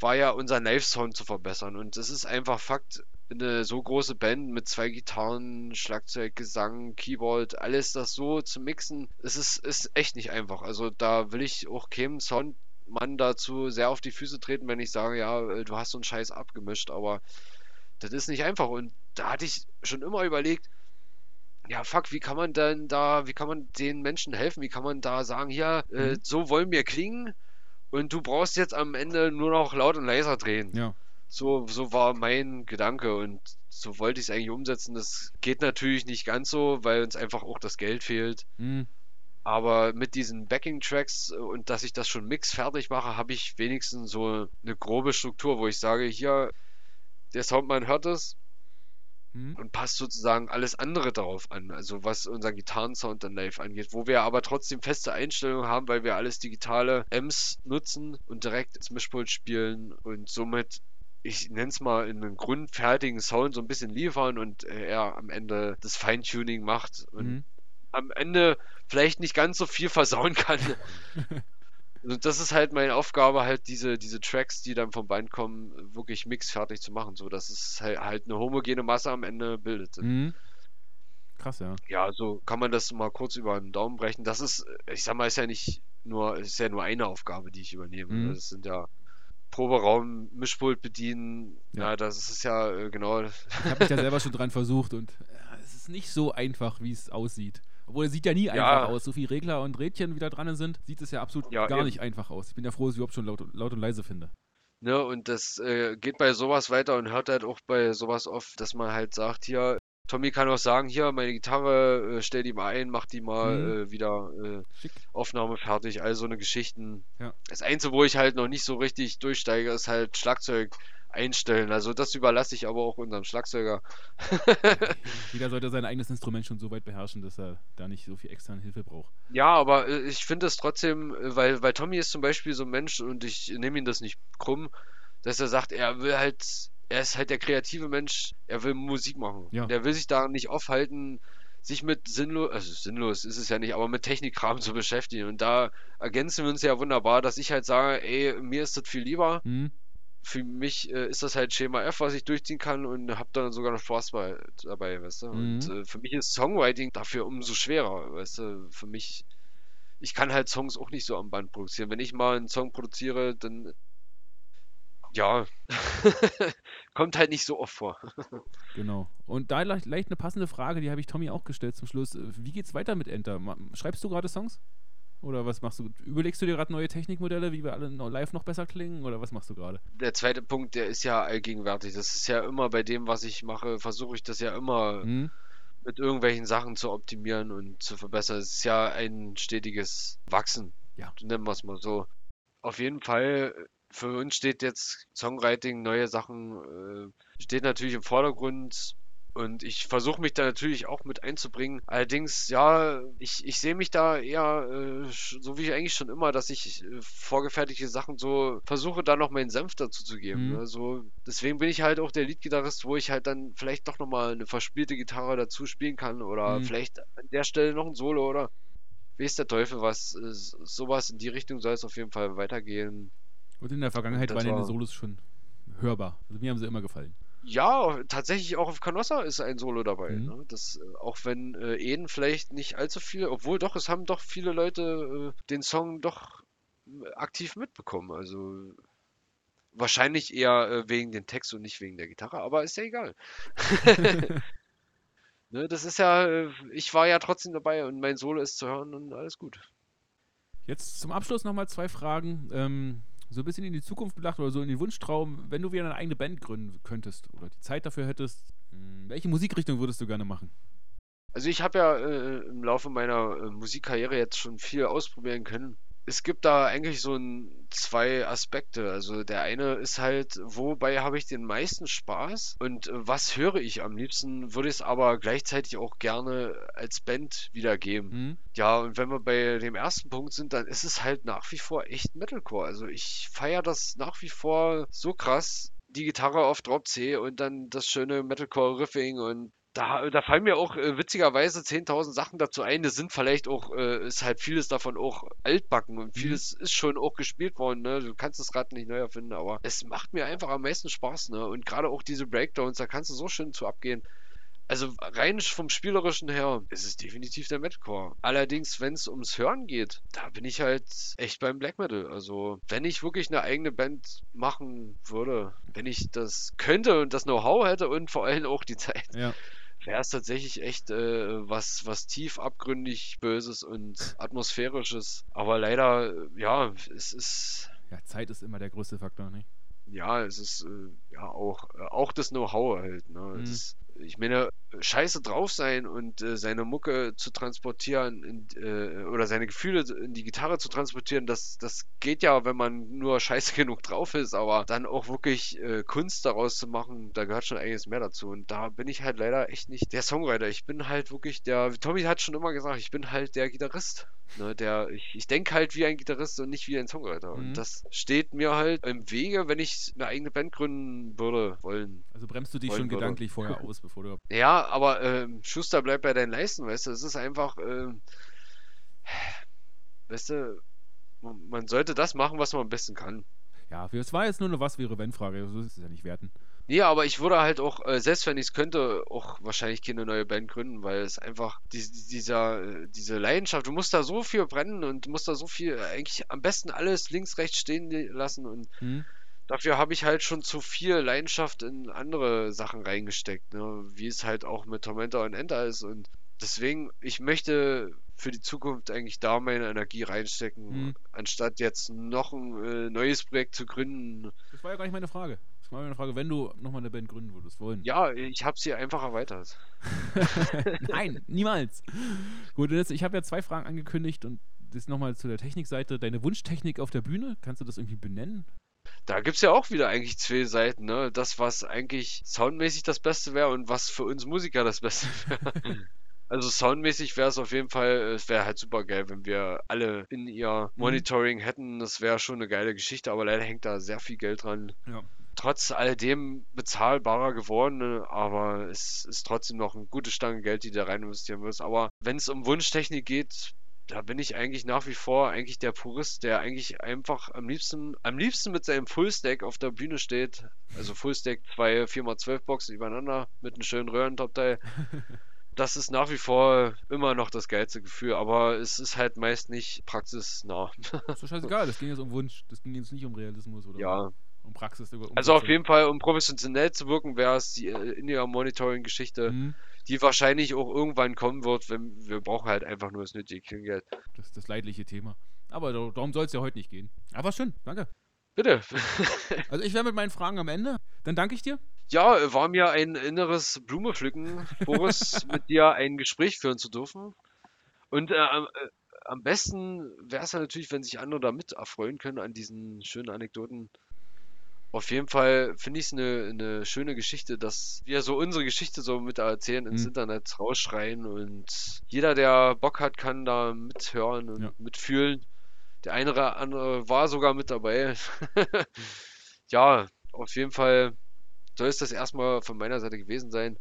S3: war ja unser Live-Sound zu verbessern. Und es ist einfach Fakt, eine so große Band mit zwei Gitarren, Schlagzeug, Gesang, Keyboard, alles das so zu mixen, es ist, ist echt nicht einfach. Also da will ich auch keinem Soundmann dazu sehr auf die Füße treten, wenn ich sage, ja, äh, du hast so einen Scheiß abgemischt, aber das ist nicht einfach. Und da hatte ich schon immer überlegt, ja, fuck, wie kann man denn da, wie kann man den Menschen helfen? Wie kann man da sagen, hier, äh,
S2: Mhm.
S3: so wollen wir klingen und du brauchst jetzt am Ende nur noch laut und leiser drehen.
S2: Ja.
S3: So, so war mein Gedanke und so wollte ich es eigentlich umsetzen. Das geht natürlich nicht ganz so, weil uns einfach auch das Geld fehlt.
S2: Mhm.
S3: Aber mit diesen Backing-Tracks und dass ich das schon mix fertig mache, habe ich wenigstens so eine grobe Struktur, wo ich sage, hier, der Soundmann hört es
S2: Mhm.
S3: und passt sozusagen alles andere darauf an. Also was unseren Gitarrensound dann live angeht, wo wir aber trotzdem feste Einstellungen haben, weil wir alles digitale Amps nutzen und direkt ins Mischpult spielen und somit ich nenne es mal in einen grundfertigen Sound so ein bisschen liefern und äh, er am Ende das Feintuning macht und
S2: Mhm.
S3: am Ende vielleicht nicht ganz so viel versauen kann. Und das ist halt meine Aufgabe, halt diese, diese Tracks, die dann vom Band kommen, wirklich mixfertig zu machen, so dass es halt, halt eine homogene Masse am Ende bildet.
S2: Mhm. Krass, ja.
S3: Ja, so kann man das mal kurz über den Daumen brechen. Das ist, ich sag mal, ist ja nicht nur, es ist ja nur eine Aufgabe, die ich übernehme.
S2: Mhm.
S3: Das sind ja Proberaum, Mischpult bedienen.
S2: Ja.
S3: Ja, das ist ja äh, genau.
S2: Ich habe mich da selber schon dran versucht und äh, es ist nicht so einfach, wie es aussieht. Obwohl es sieht ja nie
S3: Ja.
S2: einfach aus. So viele Regler und Rädchen wieder dran sind, sieht es ja absolut
S3: Ja,
S2: gar
S3: eben.
S2: nicht einfach aus. Ich bin ja froh, dass ich überhaupt schon laut, laut und leise finde.
S3: Ne, und das äh, geht bei sowas weiter und hört halt auch bei sowas auf, dass man halt sagt, hier, Tommy kann auch sagen, hier, meine Gitarre, äh, stell die mal ein, mach die mal
S2: Mhm.
S3: äh, wieder äh. Aufnahme fertig, all so eine Geschichten.
S2: Ja.
S3: Das Einzige, wo ich halt noch nicht so richtig durchsteige, ist halt Schlagzeug einstellen. Also das überlasse ich aber auch unserem Schlagzeuger.
S2: Jeder sollte sein eigenes Instrument schon so weit beherrschen, dass er da nicht so viel externe Hilfe braucht.
S3: Ja, aber äh, ich finde es trotzdem, äh, weil, weil Tommy ist zum Beispiel so ein Mensch und ich nehme ihn das nicht krumm, dass er sagt, er will halt, er ist halt der kreative Mensch, er will Musik machen.
S2: Ja.
S3: Und er will sich da nicht aufhalten, sich mit sinnlos, also sinnlos ist es ja nicht, aber mit Technikkram zu beschäftigen. Und da ergänzen wir uns ja wunderbar, dass ich halt sage, ey, mir ist das viel lieber.
S2: Hm?
S3: Für mich äh, ist das halt Schema F, was ich durchziehen kann und hab dann sogar noch Spaß bei, dabei, weißt du. Und
S2: Mhm.
S3: äh, für mich ist Songwriting dafür umso schwerer, weißt du. Für mich, ich kann halt Songs auch nicht so am Band produzieren. Wenn ich mal einen Song produziere, dann ja, kommt halt nicht so oft vor.
S2: Genau. Und da leicht, leicht eine passende Frage, die habe ich Tommy auch gestellt zum Schluss. Wie geht's weiter mit Enter? Schreibst du gerade Songs? Oder was machst du? Überlegst du dir gerade neue Technikmodelle, wie wir alle live noch besser klingen? Oder was machst du gerade?
S3: Der zweite Punkt, der ist ja allgegenwärtig. Das ist ja immer bei dem, was ich mache, versuche ich das ja immer
S2: Hm?
S3: mit irgendwelchen Sachen zu optimieren und zu verbessern. Es ist ja ein stetiges Wachsen.
S2: Ja.
S3: Nennen wir es mal so. Auf jeden Fall, für uns steht jetzt Songwriting, neue Sachen, äh, steht natürlich im Vordergrund. Und ich versuche mich da natürlich auch mit einzubringen. Allerdings, ja, ich, ich sehe mich da eher, äh, so wie ich eigentlich schon immer, dass ich äh, vorgefertigte Sachen so versuche, da noch meinen Senf dazu zu geben.
S2: Mhm.
S3: Ne? So, deswegen bin ich halt auch der Lead-Gitarrist, wo ich halt dann vielleicht doch nochmal eine verspielte Gitarre dazu spielen kann oder
S2: Mhm.
S3: vielleicht an der Stelle noch ein Solo oder weiß der Teufel was. Äh, sowas in die Richtung soll es auf jeden Fall weitergehen.
S2: Und in der Vergangenheit waren deine
S3: war-
S2: Solos schon hörbar. Also mir haben sie immer gefallen.
S3: Ja, tatsächlich auch auf Canossa ist ein Solo dabei.
S2: Mhm.
S3: Ne? Das, äh, auch wenn äh, Eden vielleicht nicht allzu viele, obwohl doch, es haben doch viele Leute äh, den Song doch äh, aktiv mitbekommen. Also wahrscheinlich eher äh, wegen dem Text und nicht wegen der Gitarre, aber ist ja egal. Ne, das ist ja, äh, ich war ja trotzdem dabei und mein Solo ist zu hören und alles gut.
S2: Jetzt zum Abschluss nochmal zwei Fragen. Ähm, so ein bisschen in die Zukunft gedacht oder so in den Wunschtraum, wenn du wieder eine eigene Band gründen könntest oder die Zeit dafür hättest, mh, welche Musikrichtung würdest du gerne machen?
S3: Also ich habe ja äh, im Laufe meiner äh, Musikkarriere jetzt schon viel ausprobieren können. Es gibt da eigentlich so ein, zwei Aspekte. Also der eine ist halt, wobei habe ich den meisten Spaß und äh, was höre ich am liebsten, würde ich es aber gleichzeitig auch gerne als Band wiedergeben.
S2: Hm?
S3: Ja, und wenn wir bei dem ersten Punkt sind, dann ist es halt nach wie vor echt Metalcore. Also ich feiere das nach wie vor so krass. Die Gitarre auf Drop C und dann das schöne Metalcore-Riffing und da, da fallen mir auch äh, witzigerweise 10.000 Sachen dazu ein. Das sind vielleicht auch, äh, ist halt vieles davon auch altbacken und
S2: Mhm.
S3: vieles ist schon auch gespielt worden. Ne? Du kannst das Rad nicht neu erfinden, aber es macht mir einfach am meisten Spaß. Ne? Und gerade auch diese Breakdowns, da kannst du so schön zu abgehen. Also rein vom Spielerischen her ist es definitiv der Metalcore. Allerdings, wenn es ums Hören geht, da bin ich halt echt beim Black Metal. Also wenn ich wirklich eine eigene Band machen würde, wenn ich das könnte und das Know-how hätte und vor allem auch die Zeit,
S2: Ja.
S3: Wäre es tatsächlich echt äh, was, was tief abgründig Böses und Atmosphärisches. Aber leider, äh, ja, es ist
S2: ja, Zeit ist immer der größte Faktor, nicht?
S3: ja, es ist äh, ja auch, äh, auch das Know-how halt. Ne?
S2: Mhm.
S3: Das, ich meine, scheiße drauf sein und äh, seine Mucke zu transportieren in, äh, oder seine Gefühle in die Gitarre zu transportieren, das, das geht ja, wenn man nur scheiße genug drauf ist, aber dann auch wirklich äh, Kunst daraus zu machen, da gehört schon einiges mehr dazu. Und da bin ich halt leider echt nicht der Songwriter. Ich bin halt wirklich der, Tommy hat schon immer gesagt, ich bin halt der Gitarrist. Ne, der, ich, ich denke halt wie ein Gitarrist und nicht wie ein Songwriter.
S2: Mhm.
S3: Und das steht mir halt im Wege, wenn ich eine eigene Band gründen würde, wollen.
S2: Also bremst du dich schon
S3: würde.
S2: gedanklich vorher aus, bevor du.
S3: Ja, aber ähm, Schuster bleibt bei deinen Leisten, weißt du, es ist einfach, ähm, weißt du, man sollte das machen, was man am besten kann.
S2: Ja, es war jetzt nur eine Was wäre wenn Frage, so ist es ja nicht werten.
S3: Nee, aber ich würde halt auch, äh, selbst wenn ich es könnte, auch wahrscheinlich keine neue Band gründen, weil es einfach dies- dieser, äh, diese Leidenschaft, du musst da so viel brennen und du musst da so viel, äh, eigentlich am besten alles links, rechts stehen lassen und
S2: Hm?
S3: Dafür habe ich halt schon zu viel Leidenschaft in andere Sachen reingesteckt, ne? Wie es halt auch mit Tormentor und Enter ist und deswegen, ich möchte für die Zukunft eigentlich da meine Energie reinstecken,
S2: Hm.
S3: anstatt jetzt noch ein äh, neues Projekt zu gründen.
S2: Das war ja gar nicht meine Frage. Das war meine Frage, wenn du nochmal eine Band gründen würdest wollen.
S3: Ja, ich habe sie einfach erweitert.
S2: Nein, niemals. Gut, ich habe ja zwei Fragen angekündigt und das nochmal zu der Technikseite. Deine Wunschtechnik auf der Bühne, kannst du das irgendwie benennen?
S3: Da gibt's ja auch wieder eigentlich zwei Seiten, ne? Das, was eigentlich soundmäßig das Beste wäre und was für uns Musiker das Beste wäre. Also soundmäßig wäre es auf jeden Fall, es wäre halt super geil, wenn wir alle in ihr Monitoring hätten. Das wäre schon eine geile Geschichte, aber leider hängt da sehr viel Geld dran.
S2: Ja.
S3: Trotz alledem bezahlbarer geworden, aber es ist trotzdem noch eine gute Stange Geld, die da rein investieren muss. Aber wenn es um Wunschtechnik geht, da bin ich eigentlich nach wie vor eigentlich der Purist, der eigentlich einfach am liebsten, am liebsten mit seinem Fullstack auf der Bühne steht. Also Fullstack, zwei 4x12 Boxen übereinander mit einem schönen Röhrentopteil. Das ist nach wie vor immer noch das geilste Gefühl, aber es ist halt meist nicht praxisnah.
S2: Ist doch scheißegal, das ging jetzt um Wunsch. Das ging jetzt nicht um Realismus oder
S3: Ja,
S2: um Praxis. Um
S3: also auf jeden Fall, um professionell zu wirken, wäre es die äh, In-Ear-Monitoring-Geschichte,
S2: Mhm.
S3: die wahrscheinlich auch irgendwann kommen wird, wenn wir brauchen halt einfach nur das nötige Klingeld.
S2: Das ist das leidliche Thema. Aber da- darum soll es ja heute nicht gehen. Aber schön, danke.
S3: Bitte.
S2: Also ich wäre mit meinen Fragen am Ende. Dann danke ich dir.
S3: Ja, war mir ein inneres Blumepflücken, Boris, mit dir ein Gespräch führen zu dürfen. Und äh, am- äh, am besten wäre es ja natürlich, wenn sich andere da mit erfreuen können an diesen schönen Anekdoten. Auf jeden Fall finde ich es eine, eine schöne Geschichte, dass wir so unsere Geschichte so mit erzählen, ins
S2: Mhm.
S3: Internet rausschreien und jeder, der Bock hat, kann da mithören und
S2: Ja.
S3: mitfühlen. Der eine oder andere war sogar mit dabei. ja, auf jeden Fall soll es das erstmal von meiner Seite gewesen sein.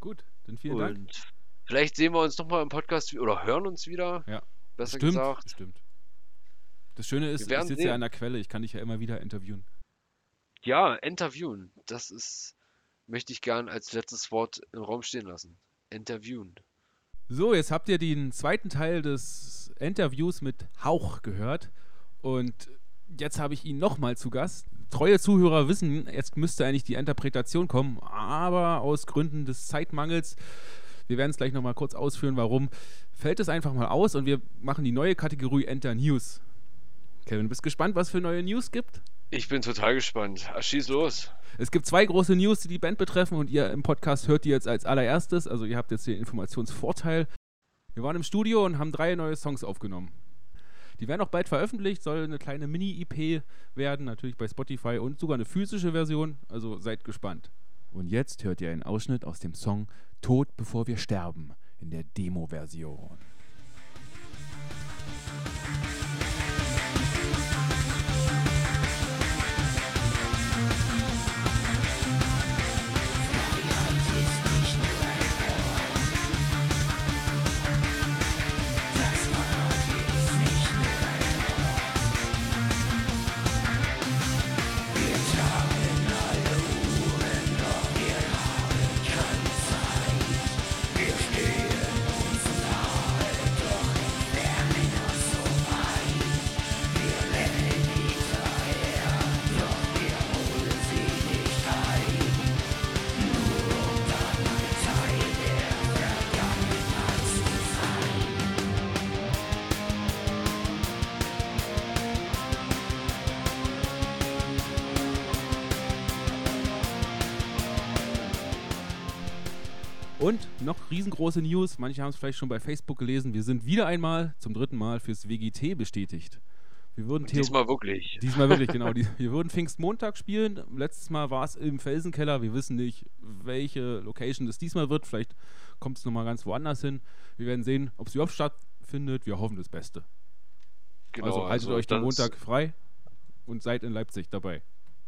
S2: Gut, dann vielen Dank.
S3: Und vielleicht sehen wir uns nochmal im Podcast oder hören uns wieder.
S2: Ja.
S3: Besser
S2: Stimmt,
S3: gesagt.
S2: stimmt. Das Schöne ist, ich sitze ja an der Quelle, ich kann dich ja immer wieder interviewen.
S3: Ja, interviewen. Das ist, möchte ich gern als letztes Wort im Raum stehen lassen. Interviewen.
S2: So, jetzt habt ihr den zweiten Teil des Interviews mit Hauch gehört. Und jetzt habe ich ihn nochmal zu Gast. Treue Zuhörer wissen, jetzt müsste eigentlich die Interpretation kommen, aber aus Gründen des Zeitmangels, wir werden es gleich nochmal kurz ausführen, warum, fällt es einfach mal aus und wir machen die neue Kategorie Enter News. Kevin, bist gespannt, was für neue News gibt?
S3: Ich bin total gespannt. Ah, Schieß los.
S2: Es gibt zwei große News, die die Band betreffen und ihr im Podcast hört die jetzt als allererstes. Also ihr habt jetzt den Informationsvorteil. Wir waren im Studio und haben drei neue Songs aufgenommen. Die werden auch bald veröffentlicht, soll eine kleine Mini-EP werden, natürlich bei Spotify und sogar eine physische Version. Also seid gespannt. Und jetzt hört ihr einen Ausschnitt aus dem Song Tod bevor wir sterben in der Demo-Version. Und noch riesengroße News, manche haben es vielleicht schon bei Facebook gelesen, wir sind wieder einmal zum dritten Mal fürs WGT bestätigt. Wir würden
S3: Diesmal wirklich.
S2: Diesmal wirklich, genau. Wir würden Pfingstmontag spielen. Letztes Mal war es im Felsenkeller. Wir wissen nicht, welche Location es diesmal wird. Vielleicht kommt es nochmal ganz woanders hin. Wir werden sehen, ob es überhaupt stattfindet. Wir hoffen das Beste.
S3: Genau,
S2: also haltet euch den Montag frei und seid in Leipzig dabei,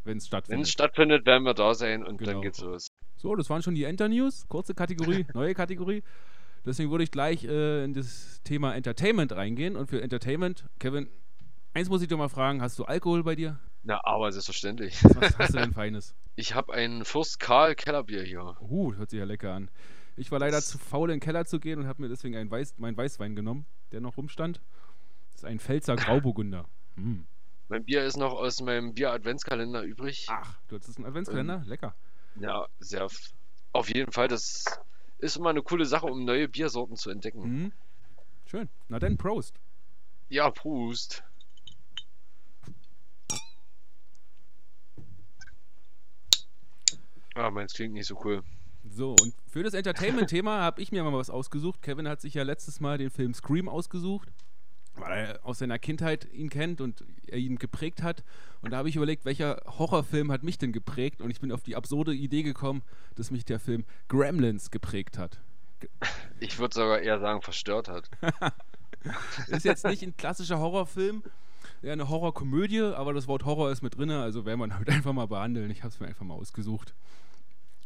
S2: wenn es
S3: Wenn
S2: stattfindet.
S3: es stattfindet, werden wir da sein und
S2: Genau.
S3: dann geht's los.
S2: So, das waren schon die Enter-News. Kurze Kategorie, neue Kategorie. Deswegen würde ich gleich äh, in das Thema Entertainment reingehen. Und für Entertainment, Kevin, eins muss ich dir mal fragen: Hast du Alkohol bei dir?
S3: Na, aber selbstverständlich.
S2: Was hast du denn Feines?
S3: Ich habe ein Fürst Karl Kellerbier hier.
S2: Uh, hört sich ja lecker an. Ich war leider
S3: Das-
S2: zu faul, in den Keller zu gehen und habe mir deswegen einen Weiß, meinen Weißwein genommen, der noch rumstand. Das ist ein Pfälzer Grauburgunder. Hm.
S3: Mein Bier ist noch aus meinem Bier-Adventskalender übrig.
S2: Ach, du hattest einen Adventskalender? Lecker.
S3: Ja, sehr. Auf jeden Fall, das ist immer eine coole Sache, um neue Biersorten zu entdecken.
S2: Mhm. Schön. Na dann, Prost.
S3: Ja, Prost. Ah, meins klingt nicht so cool.
S2: So, und für das Entertainment-Thema habe ich mir mal was ausgesucht. Kevin hat sich ja letztes Mal den Film Scream ausgesucht, weil er aus seiner Kindheit ihn kennt und er ihn geprägt hat. Und da habe ich überlegt, welcher Horrorfilm hat mich denn geprägt? Und ich bin auf die absurde Idee gekommen, dass mich der Film Gremlins geprägt hat.
S3: Ich würde sogar eher sagen, verstört hat.
S2: Ist jetzt nicht ein klassischer Horrorfilm, ja eine Horrorkomödie, aber das Wort Horror ist mit drin, also werden wir heute einfach mal behandeln. Ich habe es mir einfach mal ausgesucht.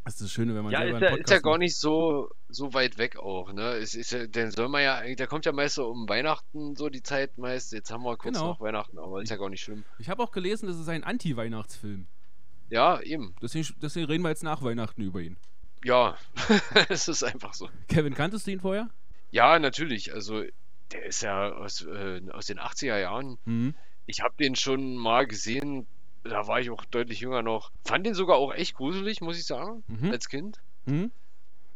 S2: Das ist das Schöne, wenn man
S3: Ja,
S2: selber
S3: ist
S2: einen
S3: ja, ist ja
S2: Podcast
S3: gar nicht so, so weit weg auch, ne? Es ist ja, den soll man ja, der kommt ja meist so um Weihnachten, so die Zeit meist. Jetzt haben wir kurz
S2: Genau.
S3: nach Weihnachten, aber ist ja gar nicht schlimm.
S2: Ich habe auch gelesen, das ist ein Anti-Weihnachtsfilm.
S3: Ja, eben.
S2: Deswegen, deswegen reden wir jetzt nach Weihnachten über ihn.
S3: Ja, es ist einfach so.
S2: Kevin, kanntest du ihn vorher?
S3: Ja, natürlich. Also, der ist ja aus, äh, aus den 80er Jahren.
S2: Mhm.
S3: Ich habe den schon mal gesehen, da war ich auch deutlich jünger noch. Fand den sogar auch echt gruselig, muss ich sagen,
S2: Mhm.
S3: als Kind.
S2: Mhm.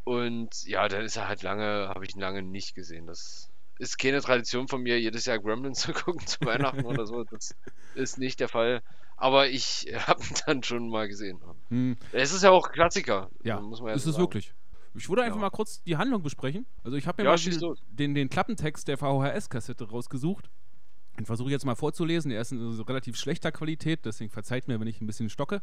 S3: Und ja, dann ist er halt lange, habe ich ihn lange nicht gesehen. Das ist keine Tradition von mir, jedes Jahr Gremlins zu gucken zu Weihnachten oder so. Das ist nicht der Fall. Aber ich habe ihn dann schon mal gesehen.
S2: Mhm.
S3: Es ist ja auch Klassiker,
S2: Ja,
S3: muss man ja
S2: ist
S3: so
S2: es wirklich. Ich würde einfach
S3: Ja.
S2: mal kurz die Handlung besprechen. Also ich habe mir
S3: Ja,
S2: mal
S3: los.
S2: den, den Klappentext der VHS-Kassette rausgesucht. Den versuche ich jetzt mal vorzulesen. Er ist in so relativ schlechter Qualität, deswegen verzeiht mir, wenn ich ein bisschen stocke.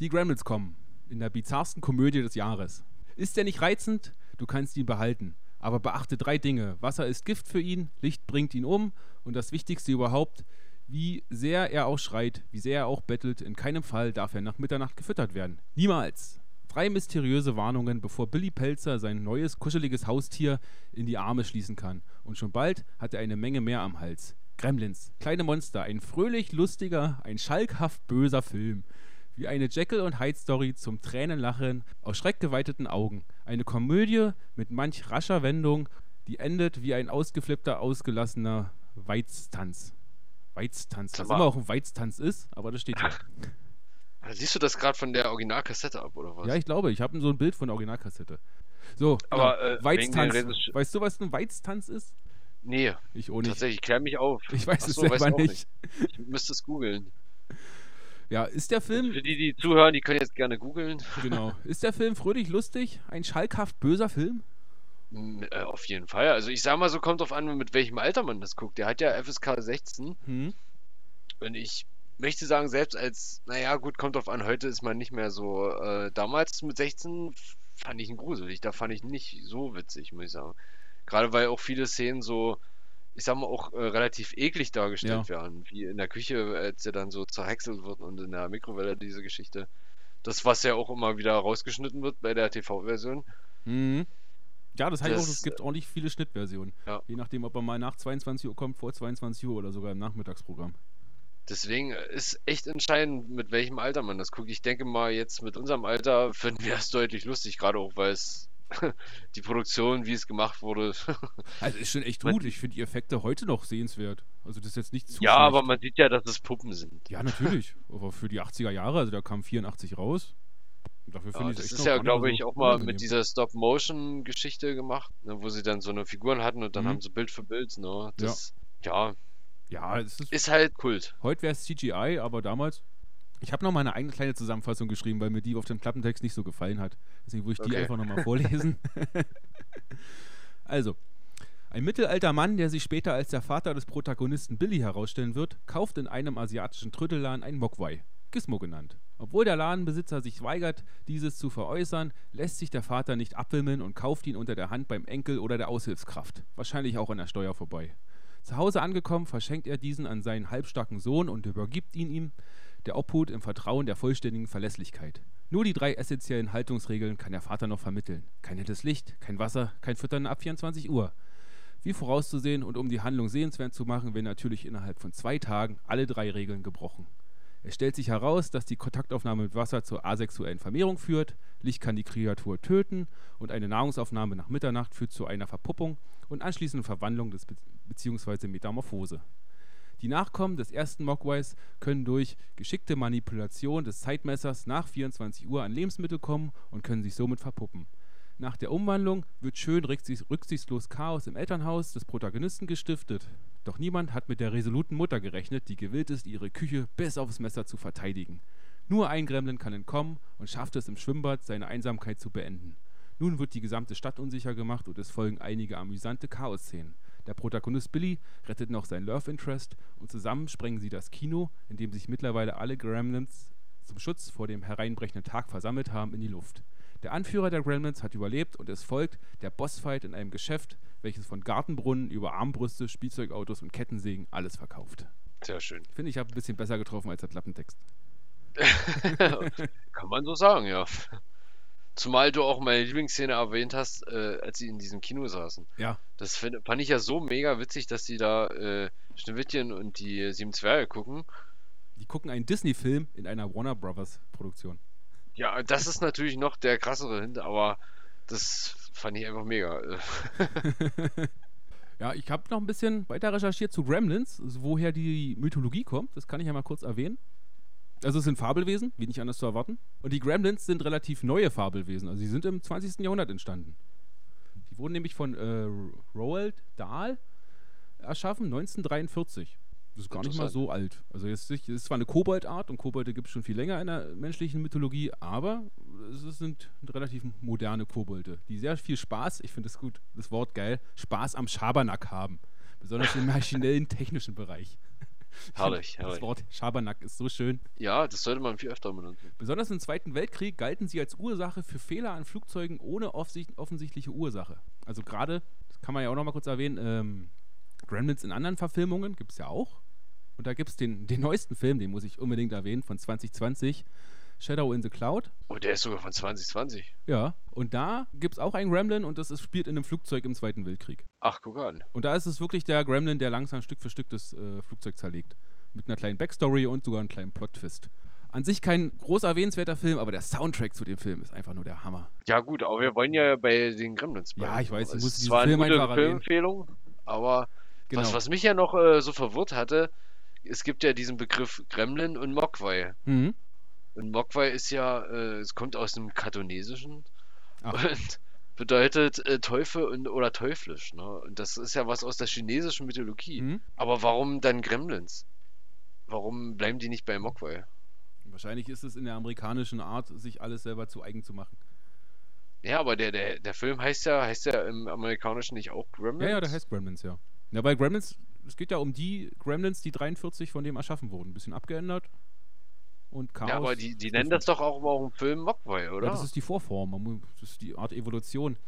S2: Die Gremlins kommen. In der bizarrsten Komödie des Jahres. Ist er nicht reizend? Du kannst ihn behalten. Aber beachte drei Dinge. Wasser ist Gift für ihn, Licht bringt ihn um und das Wichtigste überhaupt, wie sehr er auch schreit, wie sehr er auch bettelt, in keinem Fall darf er nach Mitternacht gefüttert werden. Niemals. Drei mysteriöse Warnungen, bevor Billy Pelzer sein neues, kuscheliges Haustier in die Arme schließen kann. Und schon bald hat er eine Menge mehr am Hals. Gremlins, kleine Monster, ein fröhlich lustiger, ein schalkhaft böser Film. Wie eine Jekyll und Hyde Story zum Tränenlachen aus schreckgeweiteten Augen. Eine Komödie mit manch rascher Wendung, die endet wie ein ausgeflippter, ausgelassener Weiztanz. Weiztanz. Was immer auch ein Weiztanz ist, aber das steht hier.
S3: Siehst du das gerade von der Originalkassette ab, oder was?
S2: Ja, ich glaube, ich habe so ein Bild von der Originalkassette. So,
S3: Aber,
S2: genau.
S3: äh,
S2: Weiztanz. Weißt du, was ein Weiztanz ist?
S3: Nee,
S2: Ich auch nicht.
S3: tatsächlich, klär mich auf.
S2: Ich weiß
S3: Ach
S2: es selber
S3: du auch
S2: nicht.
S3: Ich müsste es googeln.
S2: Ja, ist der Film,
S3: Für die, die zuhören, die können jetzt gerne googeln.
S2: genau, ist der Film fröhlich lustig? Ein schalkhaft böser Film?
S3: M, Äh, auf jeden Fall. Also ich sag mal so, kommt drauf an, mit welchem Alter man das guckt. Der hat ja FSK 16
S2: Hm?
S3: und ich möchte sagen, selbst als, naja, gut, kommt drauf an, heute ist man nicht mehr so. Äh, damals mit 16 fand ich ihn gruselig. Da fand ich ihn nicht so witzig, muss ich sagen. Gerade weil auch viele Szenen so, ich sag mal, auch äh, relativ eklig dargestellt werden. Wie in der Küche, als er dann so zerhäckselt wird und in der Mikrowelle diese Geschichte. Das, was ja auch immer wieder rausgeschnitten wird bei der TV-Version.
S2: Mhm. Ja, das heißt auch,
S3: Das-
S2: es gibt ordentlich viele Schnittversionen.
S3: Ja.
S2: Je nachdem, ob er mal nach 22 Uhr kommt, vor 22 Uhr oder sogar im Nachmittagsprogramm.
S3: Deswegen ist echt entscheidend, mit welchem Alter man das guckt. Ich denke mal, jetzt mit unserem Alter finden wir es deutlich lustig, gerade auch weil es die Produktion, wie es gemacht wurde.
S2: Also ist schon echt gut. Ich finde die Effekte heute noch sehenswert. Also das ist jetzt nicht zu
S3: ja, aber man sieht ja, dass es Puppen sind.
S2: Ja, natürlich. Aber für die 80er Jahre, also da kam 84 raus. Dafür
S3: Ja, das ist ja, glaube ich, auch mal
S2: unangenehm.
S3: mit dieser Stop-Motion-Geschichte gemacht, ne, wo sie dann so eine Figuren hatten und dann
S2: Mhm.
S3: haben sie Bild für Bild. Ne? Das, ja.
S2: Ja, es ist,
S3: ist halt Kult.
S2: heute wäre es CGI, aber damals. Ich habe noch mal eine eigene kleine Zusammenfassung geschrieben, weil mir die auf dem Klappentext nicht so gefallen hat. Deswegen würde ich die
S3: Okay.
S2: einfach nochmal vorlesen. also, ein mittelalter Mann, der sich später als der Vater des Protagonisten Billy herausstellen wird, kauft in einem asiatischen Trödelladen ein Mogwai, Gizmo genannt. Obwohl der Ladenbesitzer sich weigert, dieses zu veräußern, lässt sich der Vater nicht abwimmeln und kauft ihn unter der Hand beim Enkel oder der Aushilfskraft. Wahrscheinlich auch an der Steuer vorbei. Zu Hause angekommen, verschenkt er diesen an seinen halbstarken Sohn und übergibt ihn ihm der Obhut im Vertrauen der vollständigen Verlässlichkeit. Nur die drei essentiellen Haltungsregeln kann der Vater noch vermitteln. Kein helles Licht, kein Wasser, kein Füttern ab 24 Uhr. Wie vorauszusehen und um die Handlung sehenswert zu machen, werden natürlich innerhalb von zwei Tagen alle drei Regeln gebrochen. Es stellt sich heraus, dass die Kontaktaufnahme mit Wasser zur asexuellen Vermehrung führt, Licht kann die Kreatur töten und eine Nahrungsaufnahme nach Mitternacht führt zu einer Verpuppung und anschließenden Verwandlung des Be bzw. Metamorphose. Die Nachkommen des ersten Mogwais können durch geschickte Manipulation des Zeitmessers nach 24 Uhr an Lebensmittel kommen und können sich somit verpuppen. Nach der Umwandlung wird schön rücksichtslos Chaos im Elternhaus des Protagonisten gestiftet. Doch niemand hat mit der resoluten Mutter gerechnet, die gewillt ist, ihre Küche bis aufs Messer zu verteidigen. Nur ein Gremlin kann entkommen und schafft es im Schwimmbad, seine Einsamkeit zu beenden. Nun wird die gesamte Stadt unsicher gemacht und es folgen einige amüsante Chaos-Szenen. Der Protagonist Billy rettet noch sein Love Interest und zusammen sprengen sie das Kino, in dem sich mittlerweile alle Gremlins zum Schutz vor dem hereinbrechenden Tag versammelt haben, in die Luft. Der Anführer der Gremlins hat überlebt und es folgt der Bossfight in einem Geschäft, welches von Gartenbrunnen über Armbrüste, Spielzeugautos und Kettensägen alles verkauft.
S3: Sehr schön.
S2: Ich finde, ich habe ein bisschen besser getroffen als der Klappentext.
S3: Kann man so sagen, ja. Zumal du auch meine Lieblingsszene erwähnt hast, äh, als sie in diesem Kino saßen.
S2: Ja.
S3: Das find, fand ich ja so mega witzig, dass die da äh, Schneewittchen und die Sieben Zwerge gucken.
S2: Die gucken einen Disney-Film in einer Warner Brothers Produktion.
S3: Ja, das ist natürlich noch der krassere Hint, aber das fand ich einfach mega.
S2: ja, ich habe noch ein bisschen weiter recherchiert zu Gremlins, woher die Mythologie kommt. Das kann ich ja mal kurz erwähnen. Also es sind Fabelwesen, wie nicht anders zu erwarten. Und die Gremlins sind relativ neue Fabelwesen. Also sie sind im 20. Jahrhundert entstanden. Die wurden nämlich von äh, Roald Dahl erschaffen, 1943. Das ist gar nicht mal so alt. Also es ist zwar eine Koboldart und Kobolde gibt es schon viel länger in der menschlichen Mythologie, aber es sind relativ moderne Kobolde, die sehr viel Spaß, ich finde das gut, das Wort geil, Spaß am Schabernack haben. Besonders im maschinellen, technischen Bereich.
S3: Herrlich,
S2: herrlich. Das Wort Schabernack ist so schön.
S3: Ja, das sollte man viel öfter benutzen.
S2: Besonders im Zweiten Weltkrieg galten sie als Ursache für Fehler an Flugzeugen ohne offensichtliche Ursache. Also gerade, das kann man ja auch noch mal kurz erwähnen, ähm, Gremlins in anderen Verfilmungen gibt es ja auch. Und da gibt es den, den neuesten Film, den muss ich unbedingt erwähnen, von 2020. Shadow in the Cloud.
S3: Oh, der ist sogar von 2020.
S2: Ja, und da gibt es auch einen Gremlin und das ist, spielt in einem Flugzeug im Zweiten Weltkrieg.
S3: Ach, guck an.
S2: Und da ist es wirklich der Gremlin, der langsam Stück für Stück das äh, Flugzeug zerlegt. Mit einer kleinen Backstory und sogar einem kleinen Plot-Twist. An sich kein groß erwähnenswerter Film, aber der Soundtrack zu dem Film ist einfach nur der Hammer.
S3: Ja, gut, aber wir wollen ja bei den Gremlins
S2: bleiben. Ja, ich weiß,
S3: du musst diesen Film eine einfach Filmempfehlung, aber genau. was, was mich ja noch äh, so verwirrt hatte, es gibt ja diesen Begriff Gremlin und Mogwai. Mhm. Und Mogwai ist ja, äh, es kommt aus dem Kantonesischen Ach. und bedeutet äh, Teufel und, oder teuflisch. Ne? Und das ist ja was aus der chinesischen Mythologie. Mhm. Aber warum dann Gremlins? Warum bleiben die nicht bei Mogwai?
S2: Wahrscheinlich ist es in der amerikanischen Art, sich alles selber zu eigen zu machen.
S3: Ja, aber der, der, der Film heißt ja, heißt ja im amerikanischen nicht auch Gremlins?
S2: Ja, ja, der heißt Gremlins, ja. Ja, bei Gremlins es geht ja um die Gremlins, die 43 von dem erschaffen wurden. Ein bisschen abgeändert. Und Chaos. Ja,
S3: aber die, die nennen das doch auch im Film Mogwai, oder?
S2: Ja, das ist die Vorform. Das ist die Art Evolution.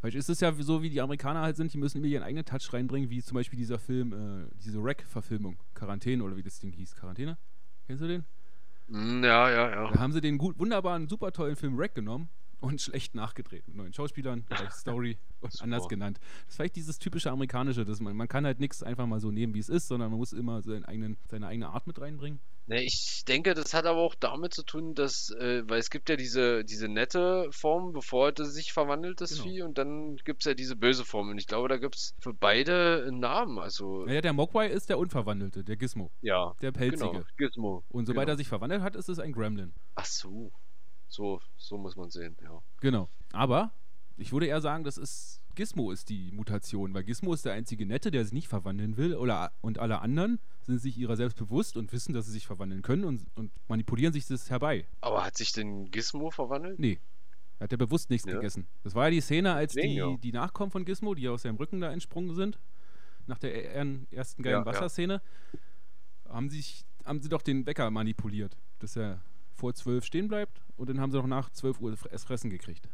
S2: Weil ist es ja so, wie die Amerikaner halt sind, die müssen immer ihren eigenen Touch reinbringen, wie zum Beispiel dieser Film, äh, diese Rack-Verfilmung, Quarantäne oder wie das Ding hieß. Quarantäne? Kennst du den?
S3: Mm, ja, ja, ja.
S2: Da haben sie den gut, wunderbaren, super tollen Film Rack genommen und schlecht nachgedreht. Mit neuen Schauspielern, Story und anders genannt. Das ist vielleicht dieses typische amerikanische, dass man, man kann halt nichts einfach mal so nehmen, wie es ist, sondern man muss immer seinen eigenen, seine eigene Art mit reinbringen.
S3: Ne, ich denke, das hat aber auch damit zu tun, dass, äh, weil es gibt ja diese, diese nette Form, bevor das sich verwandelt, das genau. Vieh, und dann gibt es ja diese böse Form. Und ich glaube, da gibt es für beide einen Namen. Also
S2: naja, der Mogwai ist der Unverwandelte, der Gizmo.
S3: Ja.
S2: Der Pelzige. Genau,
S3: Gizmo.
S2: Und sobald genau. er sich verwandelt hat, ist es ein Gremlin.
S3: Ach so. So, so muss man sehen, ja.
S2: Genau. Aber ich würde eher sagen, das ist Gizmo ist die Mutation, weil Gizmo ist der einzige Nette, der sich nicht verwandeln will, oder, und alle anderen sind sich ihrer selbst bewusst und wissen, dass sie sich verwandeln können und, und manipulieren sich das herbei.
S3: Aber hat sich denn Gizmo verwandelt?
S2: Nee. Er hat ja bewusst nichts ja. gegessen. Das war ja die Szene, als Deswegen, die, ja. die Nachkommen von Gizmo, die aus seinem Rücken da entsprungen sind, nach der ersten geilen ja, Wasserszene, haben, sich, haben sie doch den Wecker manipuliert, dass er vor zwölf stehen bleibt und dann haben sie noch nach zwölf Uhr das Fressen gekriegt.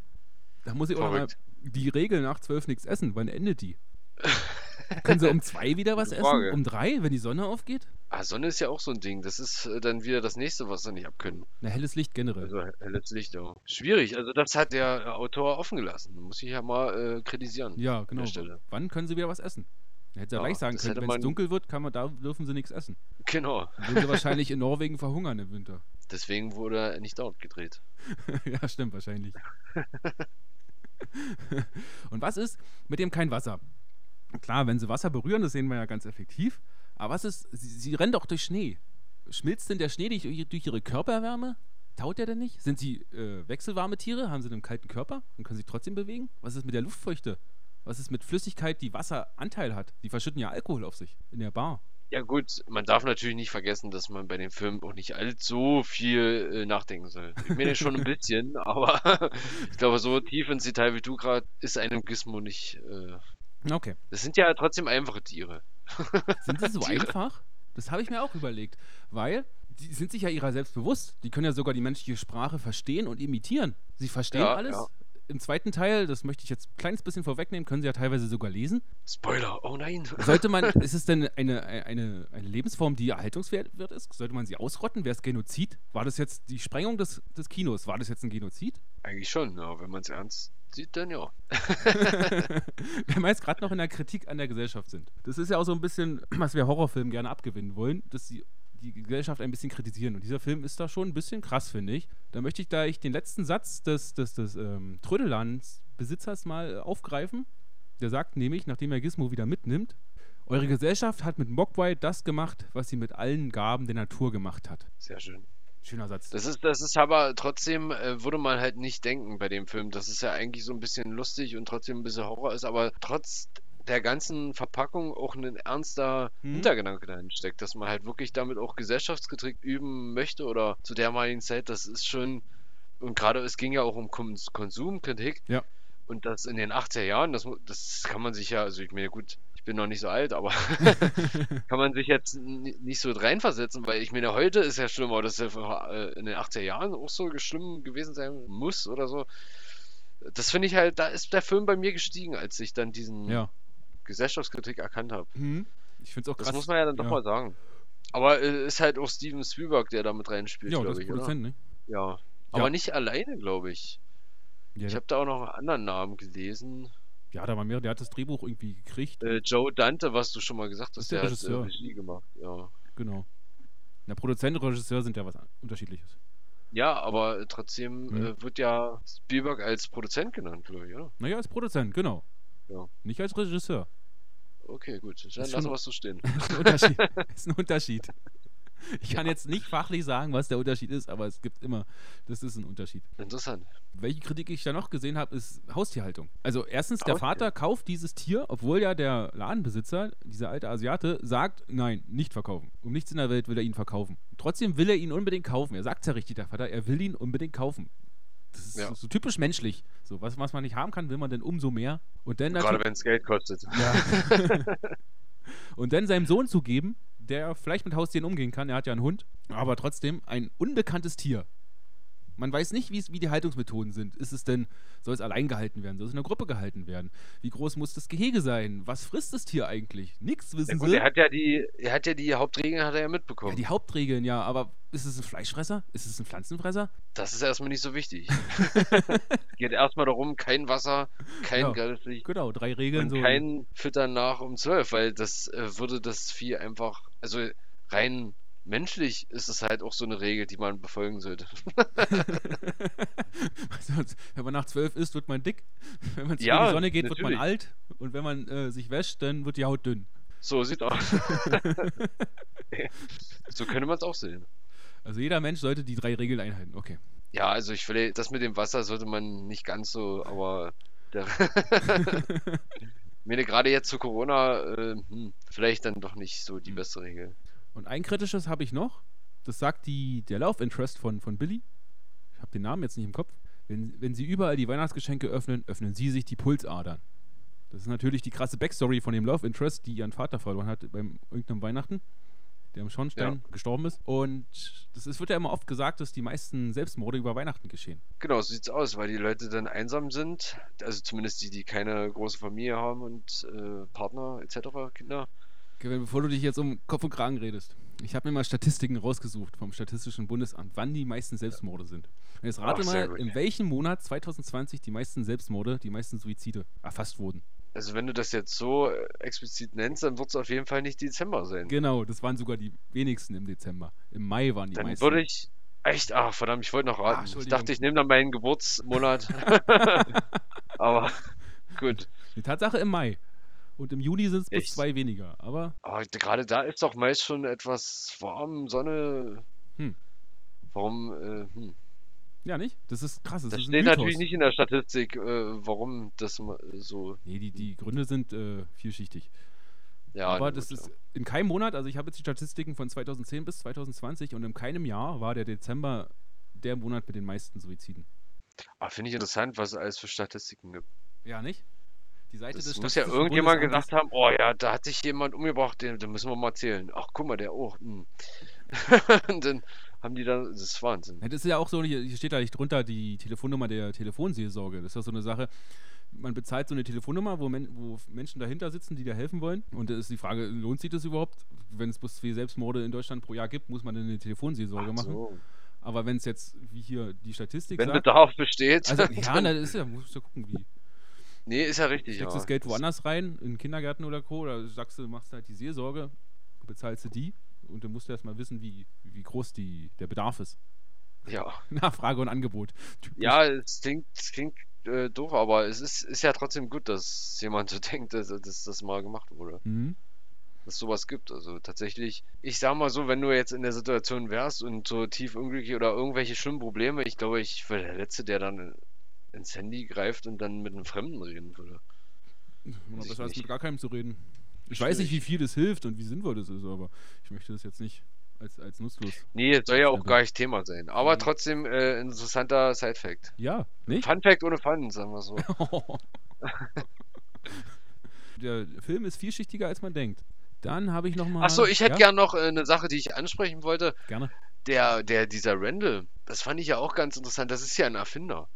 S2: Da muss ich auch mal die Regel nach zwölf nichts essen. Wann endet die? Können sie um zwei wieder was essen? Um drei, wenn die Sonne aufgeht?
S3: Ah, Sonne ist ja auch so ein Ding. Das ist äh, dann wieder das nächste, was sie nicht abkönnen.
S2: Na, helles Licht generell.
S3: Also helles Licht, ja. Schwierig. Also das hat der Autor offen gelassen. Muss ich ja mal äh, kritisieren.
S2: Ja, genau. Wann können sie wieder was essen? Hätte ja
S3: Ja,
S2: gleich sagen können, wenn es dunkel wird, kann man, da dürfen sie nichts essen.
S3: Genau.
S2: Dann würden sie wahrscheinlich in Norwegen verhungern im Winter.
S3: Deswegen wurde er nicht dort gedreht.
S2: ja, stimmt, wahrscheinlich. Und was ist mit dem kein Wasser? Klar, wenn sie Wasser berühren, das sehen wir ja ganz effektiv. Aber was ist, sie, sie rennen doch durch Schnee. Schmilzt denn der Schnee durch, durch ihre Körperwärme? Taut der denn nicht? Sind sie äh, wechselwarme Tiere? Haben sie einen kalten Körper und können sich trotzdem bewegen? Was ist mit der Luftfeuchte? Was ist mit Flüssigkeit, die Wasseranteil hat? Die verschütten ja Alkohol auf sich in der Bar.
S3: Ja gut, man darf natürlich nicht vergessen, dass man bei dem Film auch nicht allzu viel äh, nachdenken soll. Ich meine schon ein bisschen, aber ich glaube, so tief ins Detail wie du gerade ist einem Gizmo nicht. Äh,
S2: Okay.
S3: das sind ja trotzdem einfache Tiere.
S2: Sind sie so
S3: Tiere.
S2: einfach? Das habe ich mir auch überlegt. Weil die sind sich ja ihrer selbst bewusst. Die können ja sogar die menschliche Sprache verstehen und imitieren. Sie verstehen
S3: Ja,
S2: alles.
S3: ja.
S2: Im zweiten Teil, das möchte ich jetzt ein kleines bisschen vorwegnehmen, können sie ja teilweise sogar lesen.
S3: Spoiler, oh nein.
S2: Sollte man, ist es denn eine, eine, eine Lebensform, die erhaltungswert ist? Sollte man sie ausrotten? Wäre es Genozid? War das jetzt die Sprengung des, des Kinos? War das jetzt ein Genozid?
S3: Eigentlich schon, ja, wenn man es ernst sieht, dann ja.
S2: Wenn wir jetzt gerade noch in der Kritik an der Gesellschaft sind. Das ist ja auch so ein bisschen, was wir Horrorfilmen gerne abgewinnen wollen, dass sie die Gesellschaft ein bisschen kritisieren. Und dieser Film ist da schon ein bisschen krass, finde ich. Da möchte ich gleich den letzten Satz des, des, des ähm, Trödellands-Besitzers mal äh, aufgreifen. Der sagt nämlich, nachdem er Gizmo wieder mitnimmt, eure Gesellschaft hat mit Mogwai das gemacht, was sie mit allen Gaben der Natur gemacht hat.
S3: Sehr schön.
S2: Schöner Satz.
S3: Das ist, das ist aber trotzdem, äh, würde man halt nicht denken bei dem Film, dass es ja eigentlich so ein bisschen lustig und trotzdem ein bisschen Horror ist, aber trotz der ganzen Verpackung auch ein ernster
S2: Mhm.
S3: Hintergedanke dahin steckt, dass man halt wirklich damit auch Gesellschaftskritik üben möchte oder zu dermaligen Zeit, das ist schon, und gerade es ging ja auch um Kons Konsumkritik
S2: Ja.
S3: und das in den 80er Jahren, das, das kann man sich ja, also ich meine, gut, ich bin noch nicht so alt, aber kann man sich jetzt nicht so reinversetzen, weil ich meine, heute ist ja schlimm, aber das ist ja äh, in den 80er Jahren auch so schlimm gewesen sein muss oder so. Das finde ich halt, da ist der Film bei mir gestiegen, als ich dann diesen
S2: ja.
S3: Gesellschaftskritik erkannt habe.
S2: Mhm. Ich finde es auch
S3: Das
S2: krass.
S3: muss man ja dann doch
S2: ja.
S3: mal sagen. Aber äh, ist halt auch Steven Spielberg, der da mit reinspielt,
S2: Ja, das
S3: glaube ich?
S2: Produzent, ne?
S3: Ja. Aber nicht alleine, glaube ich.
S2: Ja,
S3: Ich habe da auch noch einen anderen Namen gelesen.
S2: ja, da war mehr, der hat das Drehbuch irgendwie gekriegt.
S3: Äh, Joe Dante, was du schon mal gesagt hast,
S2: Ist der
S3: der hat äh,
S2: Regisseur.
S3: Regie gemacht. Ja.
S2: Genau. Der Produzent und Regisseur sind ja was Unterschiedliches.
S3: Ja, aber äh, trotzdem
S2: Mhm.
S3: äh, wird ja Spielberg als Produzent genannt, glaube ich, oder?
S2: Naja, als Produzent, genau.
S3: Ja.
S2: Nicht als Regisseur.
S3: Okay, gut. Dann lassen wir es so stehen.
S2: ist ein Unterschied. ist ein Unterschied. Ich kann jetzt nicht fachlich sagen, was der Unterschied ist, aber es gibt immer, das ist ein Unterschied.
S3: Interessant.
S2: Welche Kritik ich da noch gesehen habe, ist Haustierhaltung. Also erstens, der
S3: Haustier.
S2: Vater kauft dieses Tier, obwohl ja der Ladenbesitzer, dieser alte Asiate, sagt, nein, nicht verkaufen. Um nichts in der Welt will er ihn verkaufen. Trotzdem will er ihn unbedingt kaufen. Er sagt ja richtig, der Vater, er will ihn unbedingt kaufen. Das ist
S3: Ja.
S2: so, so typisch menschlich. So, was, was man nicht haben kann, will man dann umso mehr. Und dann
S3: Gerade wenn es Geld kostet.
S2: ja. und dann seinem Sohn zu geben, der vielleicht mit Haustieren umgehen kann, er hat ja einen Hund, aber trotzdem ein unbekanntes Tier. Man weiß nicht, wie die Haltungsmethoden sind. Ist es denn, soll es allein gehalten werden? Soll es in einer Gruppe gehalten werden? Wie groß muss das Gehege sein? Was frisst das Tier eigentlich? Nichts
S3: Ja,
S2: wissen
S3: gut,
S2: sie.
S3: er hat ja die, er hat ja die Hauptregeln hat er ja
S2: ja,
S3: mitbekommen.
S2: die Hauptregeln, ja, aber ist es ein Fleischfresser? Ist es ein Pflanzenfresser?
S3: Das ist erstmal nicht so wichtig. Geht erstmal darum, kein Wasser, kein
S2: Ja.
S3: Galleslicht
S2: Genau, drei Regeln
S3: und
S2: so.
S3: kein Füttern nach um 12, weil das äh, würde das Vieh einfach, also rein menschlich ist es halt auch so eine Regel, die man befolgen sollte.
S2: Wenn man nach zwölf isst, wird man dick. Wenn man zu
S3: Ja,
S2: in die Sonne geht, wird man
S3: natürlich.
S2: alt. Und wenn man äh, sich wäscht, dann wird die Haut dünn.
S3: So sieht aus. so könnte man es auch sehen.
S2: Also jeder Mensch sollte die drei Regeln einhalten. Okay.
S3: Ja, also ich will, das mit dem Wasser sollte man nicht ganz so, aber der, mir gerade jetzt zu Corona, äh, hm, vielleicht dann doch nicht so die
S2: Hm.
S3: beste Regel.
S2: Und ein kritisches habe ich noch. Das sagt die, der Love Interest von, von Billy. Ich habe den Namen jetzt nicht im Kopf. Wenn, wenn sie überall die Weihnachtsgeschenke öffnen, öffnen sie sich die Pulsadern. Das ist natürlich die krasse Backstory von dem Love Interest, die ihren Vater verloren hat beim irgendeinem Weihnachten, der im Schornstein gestorben ist. Und das ist, wird ja immer oft gesagt, dass die meisten Selbstmorde über Weihnachten geschehen.
S3: Genau, so sieht's aus, weil die Leute dann einsam sind, also zumindest die, die keine große Familie haben und äh, Partner etc., Kinder.
S2: Bevor du dich jetzt um Kopf und Kragen redest. Ich habe mir mal Statistiken rausgesucht vom Statistischen Bundesamt, wann die meisten Selbstmorde sind. Und jetzt rate
S3: Ach,
S2: mal,
S3: gut.
S2: in welchem Monat 2020 die meisten Selbstmorde, die meisten Suizide erfasst wurden.
S3: Also wenn du das jetzt so äh, explizit nennst, dann wird es auf jeden Fall nicht Dezember sein.
S2: Genau, das waren sogar die wenigsten im Dezember. Im Mai waren die
S3: Dann
S2: meisten.
S3: würde ich echt, ach verdammt, ich wollte noch raten. ich
S2: Entschuldigung.
S3: dachte, ich nehme dann meinen Geburtsmonat. Aber gut.
S2: Die Tatsache im Mai. Und im Juni sind es bis zwei weniger. Aber
S3: Aber gerade da ist doch meist schon etwas warm, Sonne.
S2: Hm.
S3: Warum? Äh, hm.
S2: ja, nicht? Das ist krass. Das,
S3: Das
S2: ist
S3: steht
S2: Mythos.
S3: natürlich nicht in der Statistik, äh, warum das so.
S2: Nee, die, die Gründe sind äh, vielschichtig.
S3: Ja,
S2: Aber das ist in keinem Monat, also ich habe jetzt die Statistiken von 2010 bis 2020 und in keinem Jahr war der Dezember der Monat mit den meisten Suiziden.
S3: Aber finde ich interessant, was es alles für Statistiken gibt.
S2: Ja, nicht? Die Seite
S3: Das
S2: des
S3: muss ja irgendjemand gesagt haben, oh ja, da hat sich jemand umgebracht, den, den müssen wir mal zählen. Ach, guck mal, der auch. Hm. Und dann haben die da, das ist Wahnsinn.
S2: Ja, das ist ja auch so, hier, steht da nicht drunter die Telefonnummer der Telefonseelsorge. Das ist ja so eine Sache. Man bezahlt so eine Telefonnummer, wo, Men wo Menschen dahinter sitzen, die dir helfen wollen. Und da ist die Frage, lohnt sich das überhaupt? Wenn es bloß zwei Selbstmorde in Deutschland pro Jahr gibt, muss man dann eine Telefonseelsorge
S3: Ach
S2: machen.
S3: so.
S2: Aber wenn es jetzt, wie hier die Statistik
S3: Wenn
S2: sagt.
S3: Bedarf besteht.
S2: Also, ja,
S3: dann-
S2: na, das ist ja, musst du gucken, wie.
S3: Nee, ist ja richtig.
S2: Steckst
S3: ja.
S2: das Geld woanders rein, in Kindergärten oder Co. Oder sagst du, machst halt die Seelsorge, bezahlst du die und dann musst du erstmal wissen, wie, wie groß die, der Bedarf ist.
S3: Ja,
S2: Nachfrage und Angebot. Typisch.
S3: ja es klingt, es klingt äh, doof, aber es ist, ist ja trotzdem gut, dass jemand so denkt, dass, dass das mal gemacht wurde.
S2: Mhm.
S3: dass es sowas gibt. Also tatsächlich, ich sag mal so, wenn du jetzt in der Situation wärst und so tief unglücklich oder irgendwelche schlimmen Probleme, ich glaube, ich wäre der Letzte, der dann ins Handy greift und dann mit einem Fremden reden würde. Ich
S2: besser als mit gar keinem zu reden. Ich weiß nicht, wie viel das hilft und wie sinnvoll das ist, aber ich möchte das jetzt nicht als, als nutzlos.
S3: Nee, soll ja auch gar nicht Thema sein. Aber
S2: Mhm.
S3: trotzdem äh, interessanter Side-Fact.
S2: Ja, nicht?
S3: Fun Fact ohne Fun, sagen wir so.
S2: Der Film ist vielschichtiger, als man denkt. Dann habe ich nochmal.
S3: Achso, ich hätte
S2: ja,
S3: gern noch äh, eine Sache, die ich ansprechen wollte.
S2: Gerne.
S3: Der, der, dieser Randall, das fand ich ja auch ganz interessant. Das ist ja ein Erfinder.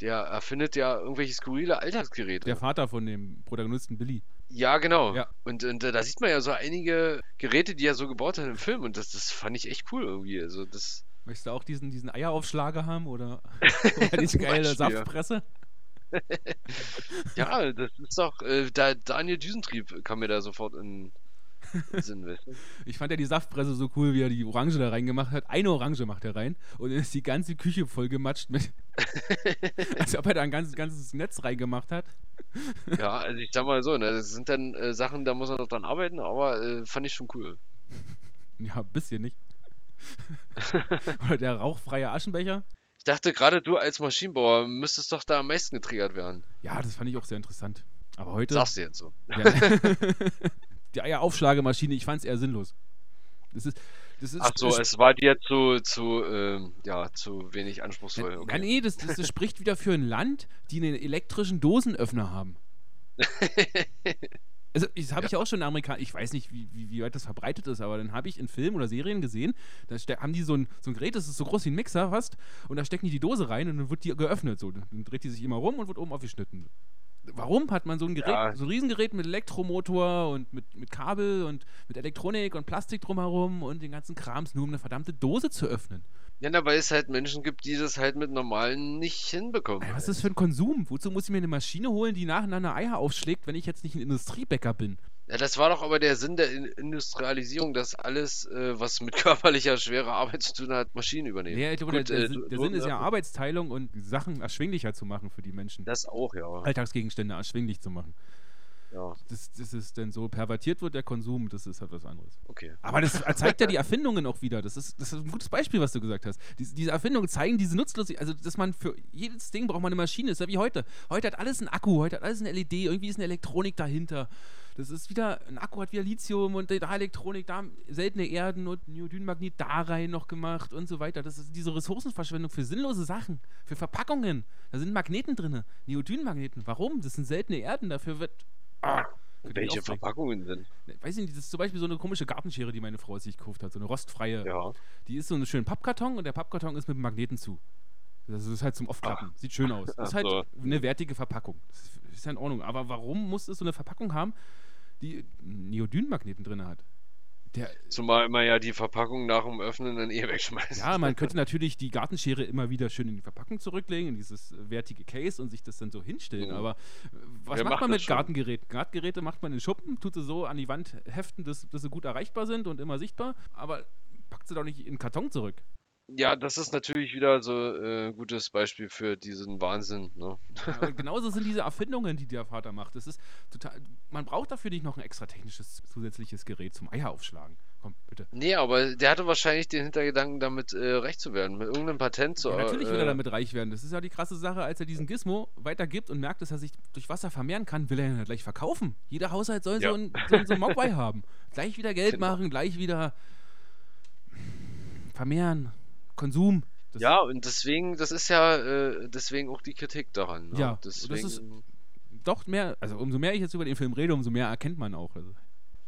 S3: Der erfindet ja irgendwelche skurrile Alltagsgeräte.
S2: Der Vater von dem Protagonisten Billy.
S3: Ja, genau.
S2: Ja.
S3: Und, und äh, da sieht man ja so einige Geräte, die er so gebaut hat im Film. Und das, das fand ich echt cool irgendwie. Also das,
S2: Möchtest du auch diesen, diesen Eieraufschlager haben oder, oder diese geile. Saftpresse?
S3: ja, das ist doch, äh, da, Daniel Düsentrieb kam mir da sofort in,
S2: Ich fand ja die Saftpresse so cool, wie er die Orange da reingemacht hat. Eine Orange macht er rein und dann ist die ganze Küche voll gematscht mit. als ob er da ein ganzes, ganzes Netz reingemacht hat.
S3: Ja, also ich sag mal so, ne, das sind dann äh, Sachen, da muss man noch dran arbeiten, aber äh, fand ich schon cool.
S2: Ja, ein bisschen nicht. oder der rauchfreie Aschenbecher.
S3: Ich dachte gerade, du als Maschinenbauer müsstest doch da am meisten getriggert werden.
S2: Ja, das fand ich auch sehr interessant. Aber heute.
S3: Sagst du jetzt so.
S2: Ja. Die Eieraufschlagemaschine, ich fand es eher sinnlos. Das ist. Das ist
S3: Ach so,
S2: es-
S3: war dir zu, zu, ähm, ja, zu wenig anspruchsvoll.
S2: Ja,
S3: Okay.
S2: nee, das, das, das spricht wieder für ein Land, die einen elektrischen Dosenöffner haben. Also, das habe ich auch schon in Amerika. Ich weiß nicht, wie, wie, wie weit das verbreitet ist, aber dann habe ich in Filmen oder Serien gesehen, da haben die so ein, so ein Gerät, das ist so groß wie ein Mixer fast, und da stecken die die Dose rein und dann wird die geöffnet. So. Dann dreht die sich immer rum und wird oben aufgeschnitten. Warum hat man so ein Gerät,
S3: Ja.
S2: so ein Riesengerät mit Elektromotor und mit, mit Kabel und mit Elektronik und Plastik drumherum und den ganzen Krams, nur um eine verdammte Dose zu öffnen?
S3: Ja, na, weil es halt Menschen gibt, die das halt mit normalen nicht hinbekommen.
S2: Ey, was ist das für ein Konsum? Wozu muss ich mir eine Maschine holen, die nacheinander Eier aufschlägt, wenn ich jetzt nicht ein Industriebäcker bin?
S3: Ja, das war doch aber der Sinn der In Industrialisierung, dass alles, äh, was mit körperlicher, schwerer Arbeit zu tun hat, Maschinen übernehmen.
S2: Ja, ich glaube,
S3: Gut,
S2: der, der,
S3: äh,
S2: der Sinn ist ja. Arbeitsteilung und Sachen erschwinglicher zu machen für die Menschen.
S3: Das auch, ja.
S2: Alltagsgegenstände erschwinglich zu machen.
S3: Ja,
S2: Das, das ist dann so pervertiert wird, der Konsum, das ist halt was anderes.
S3: okay.
S2: Aber das zeigt ja die Erfindungen auch wieder. Das ist, das ist ein gutes Beispiel, was du gesagt hast. Diese, diese Erfindungen zeigen diese Nutzlosigkeit, also dass man für jedes Ding braucht man eine Maschine. Das ist ja wie heute. Heute hat alles einen Akku, heute hat alles eine LED, irgendwie ist eine Elektronik dahinter. Das ist wieder, ein Akku hat wieder Lithium und da Elektronik, da seltene Erden und Neodynmagnet da rein noch gemacht und so weiter. Das ist diese Ressourcenverschwendung für sinnlose Sachen, für Verpackungen. Da sind Magneten drin, Neodynmagneten. Warum? Das sind seltene Erden, dafür wird. Ah,
S3: Welche. Verpackungen sind?
S2: Weiß ich nicht, das ist zum Beispiel so eine komische Gartenschere, die meine Frau sich gekauft hat, so eine rostfreie.
S3: Ja.
S2: Die ist so ein schöner Pappkarton und der Pappkarton ist mit Magneten zu. Das ist halt zum Aufklappen. Sieht schön aus. Das
S3: Ach
S2: ist halt
S3: so.
S2: eine wertige Verpackung. Das ist ja in Ordnung. Aber warum muss es so eine Verpackung haben, die Neodynmagneten drin hat? Der,
S3: Zumal man ja die Verpackung nach dem Öffnen dann eh wegschmeißt.
S2: ja, man könnte natürlich die Gartenschere immer wieder schön in die Verpackung zurücklegen, in dieses wertige Case und sich das dann so hinstellen.
S3: Mhm.
S2: Aber was
S3: Wer
S2: macht
S3: macht
S2: man mit
S3: schon?
S2: Gartengeräten? Gartengeräte macht man in Schuppen, tut sie so an die Wand heften, dass, dass sie gut erreichbar sind und immer sichtbar, aber packt sie doch nicht in den Karton zurück.
S3: Ja, das ist natürlich wieder so ein äh, gutes Beispiel für diesen Wahnsinn. Ne?
S2: Ja, genauso sind diese Erfindungen, die der Vater macht. Das ist total. Man braucht dafür nicht noch ein extra technisches zusätzliches Gerät zum Eier aufschlagen. Komm, bitte.
S3: Nee, aber der hatte wahrscheinlich den Hintergedanken, damit äh, recht zu werden. Mit irgendeinem Patent so.
S2: Ja, natürlich will er
S3: äh,
S2: damit reich werden. Das ist ja die krasse Sache, als er diesen Gizmo weitergibt und merkt, dass er sich durch Wasser vermehren kann, will er ihn ja gleich verkaufen. Jeder Haushalt soll
S3: Ja.
S2: so ein, so, ein- so ein Mogwai haben. Gleich wieder Geld
S3: Genau.
S2: machen, gleich wieder vermehren, Konsum.
S3: Ja, und deswegen, das ist ja äh, deswegen auch die Kritik daran. Ne?
S2: Ja, und das
S3: deswegen,
S2: ist- Doch mehr, also umso mehr ich jetzt über den Film rede, umso mehr erkennt man auch. Also,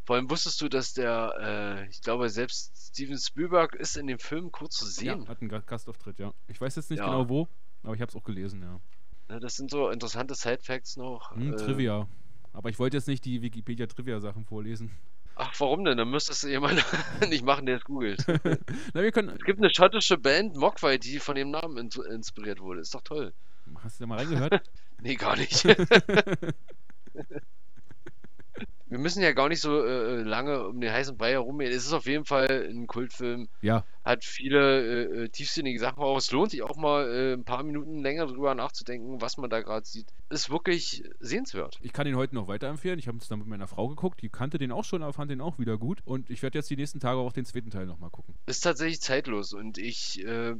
S3: vor allem wusstest du, dass der, äh, ich glaube, selbst Steven Spielberg ist in dem Film kurz zu
S2: ja,
S3: sehen.
S2: hat einen Ga- Gastauftritt, ja. Ich weiß jetzt nicht
S3: Ja.
S2: genau wo, aber ich habe es auch gelesen, ja.
S3: Ne, das sind so interessante Side-Facts noch.
S2: Hm,
S3: äh,
S2: Trivia. Aber ich wollte jetzt nicht die Wikipedia-Trivia-Sachen vorlesen.
S3: Ach, warum denn? Dann müsstest du jemand nicht machen, der es googelt.
S2: Na, wir können.
S3: Es gibt eine schottische Band, Mogwai, die von dem Namen in inspiriert wurde. Ist doch toll.
S2: Hast du da mal reingehört?
S3: Nee, gar nicht. Wir müssen ja gar nicht so äh, lange um den heißen Brei herumgehen. Es ist auf jeden Fall ein Kultfilm,
S2: ja,
S3: hat viele äh, äh, tiefsinnige Sachen, aber es lohnt sich auch mal äh, ein paar Minuten länger drüber nachzudenken, was man da gerade sieht. Ist wirklich sehenswert.
S2: ich kann ihn heute noch weiterempfehlen. Ich habe es dann mit meiner Frau geguckt. Die kannte den auch schon, aber fand den auch wieder gut. Und ich werde jetzt die nächsten Tage auch den zweiten Teil nochmal gucken.
S3: Ist tatsächlich zeitlos und ich, äh, ich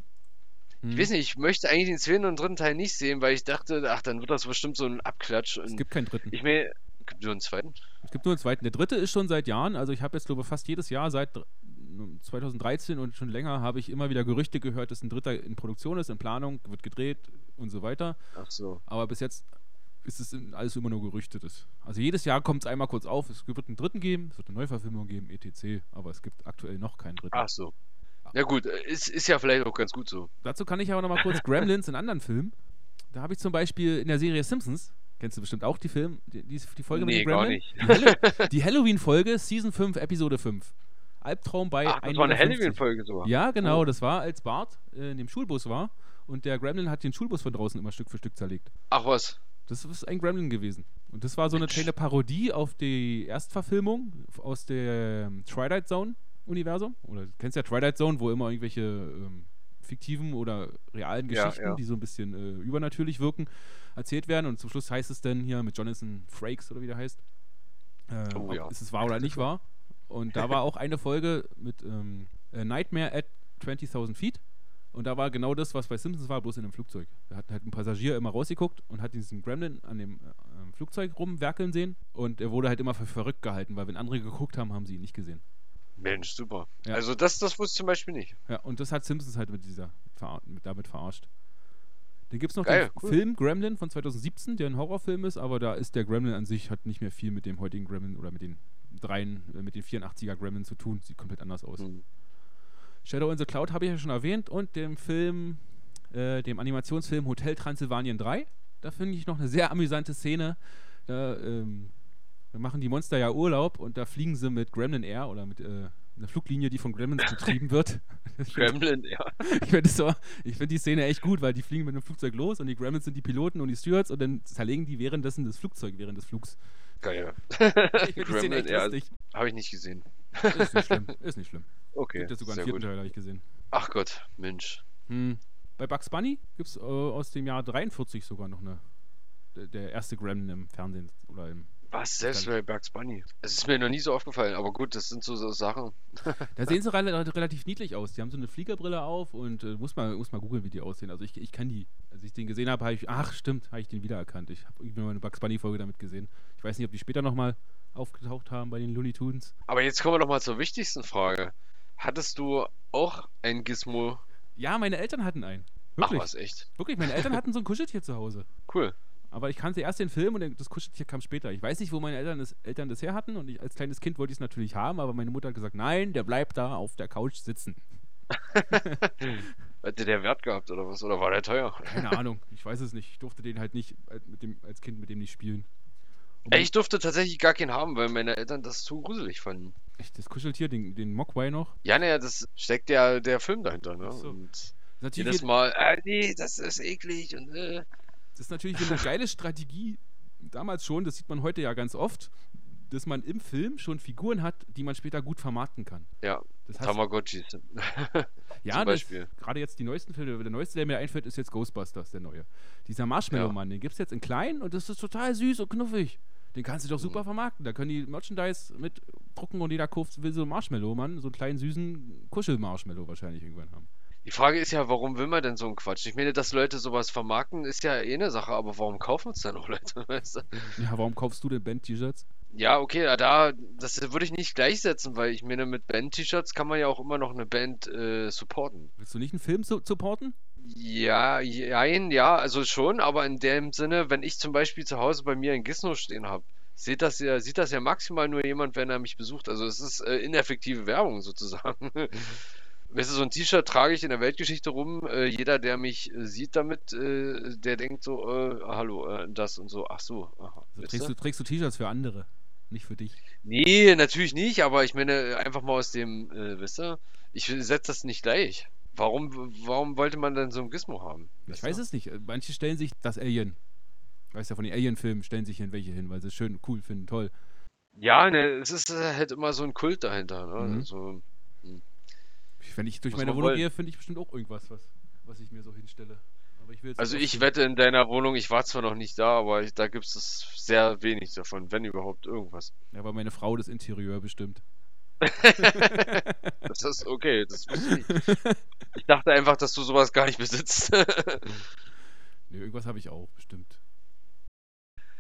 S2: Hm.
S3: weiß nicht, ich möchte eigentlich den zweiten und dritten Teil nicht sehen, weil ich dachte, ach, dann wird das bestimmt so ein Abklatsch.
S2: Es gibt keinen dritten.
S3: ich mir, gibt nur einen zweiten?
S2: Es gibt nur einen zweiten. Der dritte ist schon seit Jahren. Also ich habe jetzt, glaube ich, fast jedes Jahr seit dr- 2013 und schon länger habe ich immer wieder Gerüchte gehört, dass ein dritter in Produktion ist, in Planung, wird gedreht und so weiter.
S3: Ach so.
S2: Aber bis jetzt ist es alles immer nur Gerüchte. Das. Also jedes Jahr kommt es einmal kurz auf, es wird einen dritten geben, es wird eine Neuverfilmung geben, etc. Aber es gibt aktuell noch keinen dritten.
S3: Ach so. Ja gut, ist, ist ja vielleicht auch ganz gut so.
S2: Dazu kann ich aber noch mal kurz Gremlins in anderen Filmen. Da habe ich zum Beispiel in der Serie Simpsons, kennst du bestimmt auch die Film, die, die, Folge
S3: Nee,
S2: mit Gremlins?
S3: nicht.
S2: Die, Hallo- die Halloween-Folge, Season 5, Episode 5. Albtraum bei
S3: Ach, das war eine
S2: 150.
S3: Halloween-Folge sogar.
S2: Ja, genau,
S3: Oh.
S2: das war, als Bart äh, in dem Schulbus war und der Gremlin hat den Schulbus von draußen immer Stück für Stück zerlegt.
S3: Ach was.
S2: Das ist ein Gremlin gewesen. Und das war so eine kleine Parodie auf die Erstverfilmung aus der ähm, Twilight Zone Universum. Oder du kennst ja Twilight Zone, wo immer irgendwelche ähm, fiktiven oder realen
S3: Ja,
S2: Geschichten,
S3: ja.
S2: die so ein bisschen äh, übernatürlich wirken, erzählt werden. Und zum Schluss heißt es dann hier mit Jonathan Frakes oder wie der heißt. Äh,
S3: Oh ja.
S2: ist es wahr oder nicht wahr? Und da war auch eine Folge mit ähm, äh, Nightmare at 20.000 Feet. Und da war genau das, was bei Simpsons war, bloß in einem Flugzeug. Da hat halt ein Passagier immer rausgeguckt und hat diesen Gremlin an dem äh, Flugzeug rumwerkeln sehen. Und er wurde halt immer für verrückt gehalten, weil wenn andere geguckt haben, haben sie ihn nicht gesehen.
S3: Mensch, super.
S2: Ja.
S3: Also das, das wusste ich zum Beispiel nicht.
S2: Ja, und das hat Simpsons halt mit dieser mit, damit verarscht. Dann gibt es noch
S3: Geil,
S2: den
S3: cool.
S2: Film Gremlin von 2017, der ein Horrorfilm ist, aber da ist der Gremlin an sich, hat nicht mehr viel mit dem heutigen Gremlin oder mit den dreien, äh, mit den 84er Gremlin zu tun. Sieht komplett anders aus.
S3: Hm.
S2: Shadow in the Cloud habe ich ja schon erwähnt und dem Film, äh, dem Animationsfilm Hotel Transylvanien 3. Da finde ich noch eine sehr amüsante Szene. Da, ähm, da machen die Monster ja Urlaub und da fliegen sie mit Gremlin Air oder mit äh, einer Fluglinie, die von Gremlins betrieben wird.
S3: Gremlin, ja.
S2: ich finde so, find die Szene echt gut, weil die fliegen mit einem Flugzeug los und die Gremlins sind die Piloten und die Stewards und dann zerlegen die währenddessen das Flugzeug während des Flugs.
S3: Geil.
S2: Ich finde die Szene echt
S3: ja.
S2: lustig.
S3: Habe ich nicht gesehen.
S2: Ist nicht schlimm, ist nicht schlimm.
S3: Okay,
S2: Gibt jetzt sogar einen vierten
S3: gut.
S2: Teil, habe ich gesehen.
S3: Ach Gott, Mensch.
S2: Hm. Bei Bugs Bunny gibt es äh, aus dem Jahr 43 sogar noch eine. Der, der erste Gremlin im Fernsehen oder im.
S3: Was? Selbst bei Bugs Bunny? Es ist mir noch nie so aufgefallen, aber gut, das sind so, so Sachen.
S2: Da sehen sie rel relativ niedlich aus. Die haben so eine Fliegerbrille auf und äh, muss mal, muss mal googeln, wie die aussehen. Also ich, ich kenne die. Als ich den gesehen habe, habe ich, ach stimmt, habe ich den wiedererkannt. Ich habe irgendwie mal eine Bugs Bunny Folge damit gesehen. Ich weiß nicht, ob die später nochmal aufgetaucht haben bei den Looney Tunes.
S3: Aber jetzt kommen wir doch mal zur wichtigsten Frage. Hattest du auch ein Gizmo?
S2: Ja, meine Eltern hatten einen.
S3: Ach
S2: Wirklich.
S3: was, echt?
S2: Wirklich, meine Eltern hatten so ein Kuscheltier zu Hause.
S3: Cool.
S2: Aber ich kannte erst den Film und das Kuscheltier kam später. Ich weiß nicht, wo meine Eltern das, Eltern das her hatten und ich, als kleines Kind wollte ich es natürlich haben, aber meine Mutter hat gesagt, nein, der bleibt da auf der Couch sitzen.
S3: Hat der Wert gehabt oder was? Oder war der teuer?
S2: Keine Ahnung, ich weiß es nicht. Ich durfte den halt nicht äh, mit dem, als Kind mit dem nicht spielen.
S3: Ey, ich durfte tatsächlich gar keinen haben, weil meine Eltern das zu gruselig fanden.
S2: Echt, das Kuscheltier, den, den Mogwai noch?
S3: Ja, naja, das steckt ja der Film dahinter, ne?
S2: Ach so.
S3: Und
S2: Natürlich
S3: jedes Mal, äh, nee, das ist eklig und äh.
S2: Das ist natürlich eine geile Strategie, damals schon, das sieht man heute ja ganz oft, dass man im Film schon Figuren hat, die man später gut vermarkten kann.
S3: Ja,
S2: Das heißt,
S3: Tamagotchis.
S2: ja,
S3: zum Beispiel.
S2: gerade jetzt die neuesten Filme, der neueste, der mir einfällt, ist jetzt Ghostbusters, der neue. Dieser Marshmallow-Mann, den gibt es jetzt in klein und das ist total süß und knuffig. Den kannst du doch super vermarkten. Da können die Merchandise mit drucken und jeder kauft, will so einen Marshmallow-Mann, so einen kleinen süßen Kuschel-Marshmallow wahrscheinlich irgendwann haben.
S3: Die Frage ist ja, warum will man denn so einen Quatsch? Ich meine, dass Leute sowas vermarkten, ist ja eh eine Sache, aber warum kaufen es dann auch Leute? Weißt du?
S2: Ja, warum kaufst du denn Band-T-Shirts?
S3: Ja, okay, da, das würde ich nicht gleichsetzen, weil ich meine, mit Band-T-Shirts kann man ja auch immer noch eine Band äh, supporten.
S2: Willst du nicht einen Film su supporten?
S3: Ja, jein, ja, also schon, aber in dem Sinne, wenn ich zum Beispiel zu Hause bei mir ein Gizmo stehen habe, sieht das ja, sieht das ja maximal nur jemand, wenn er mich besucht. Also es ist äh, ineffektive Werbung sozusagen. Weißt du, so ein T-Shirt trage ich in der Weltgeschichte rum. Äh, jeder, der mich äh, sieht damit, äh, der denkt so, äh, hallo, äh, das und so. Ach so, aha.
S2: Also trägst,
S3: du?
S2: du, trägst du T-Shirts für andere, nicht für dich.
S3: Nee, natürlich nicht, aber ich meine, einfach mal aus dem, äh, weißt du, ich setze das nicht gleich. Warum, warum wollte man denn so ein Gizmo haben?
S2: Ich weiß es nicht. Manche stellen sich das Alien. Weißt ja, von den Alien-Filmen stellen sich hin welche hin, weil sie es schön, cool finden, toll.
S3: Ja, ne, es ist äh, halt immer so ein Kult dahinter, ne?
S2: Mhm.
S3: Also,
S2: Wenn ich durch
S3: Muss
S2: meine Wohnung
S3: wollen.
S2: gehe, finde ich bestimmt auch irgendwas, was, was ich mir so hinstelle. Aber ich
S3: also ich wette in deiner Wohnung, ich war zwar noch nicht da, aber ich, da gibt es sehr wenig davon, wenn überhaupt irgendwas.
S2: Ja, aber meine Frau das Interieur bestimmt.
S3: Das ist okay, das wusste ich. Ich dachte einfach, dass du sowas gar nicht besitzt.
S2: Nee, irgendwas habe ich auch, bestimmt.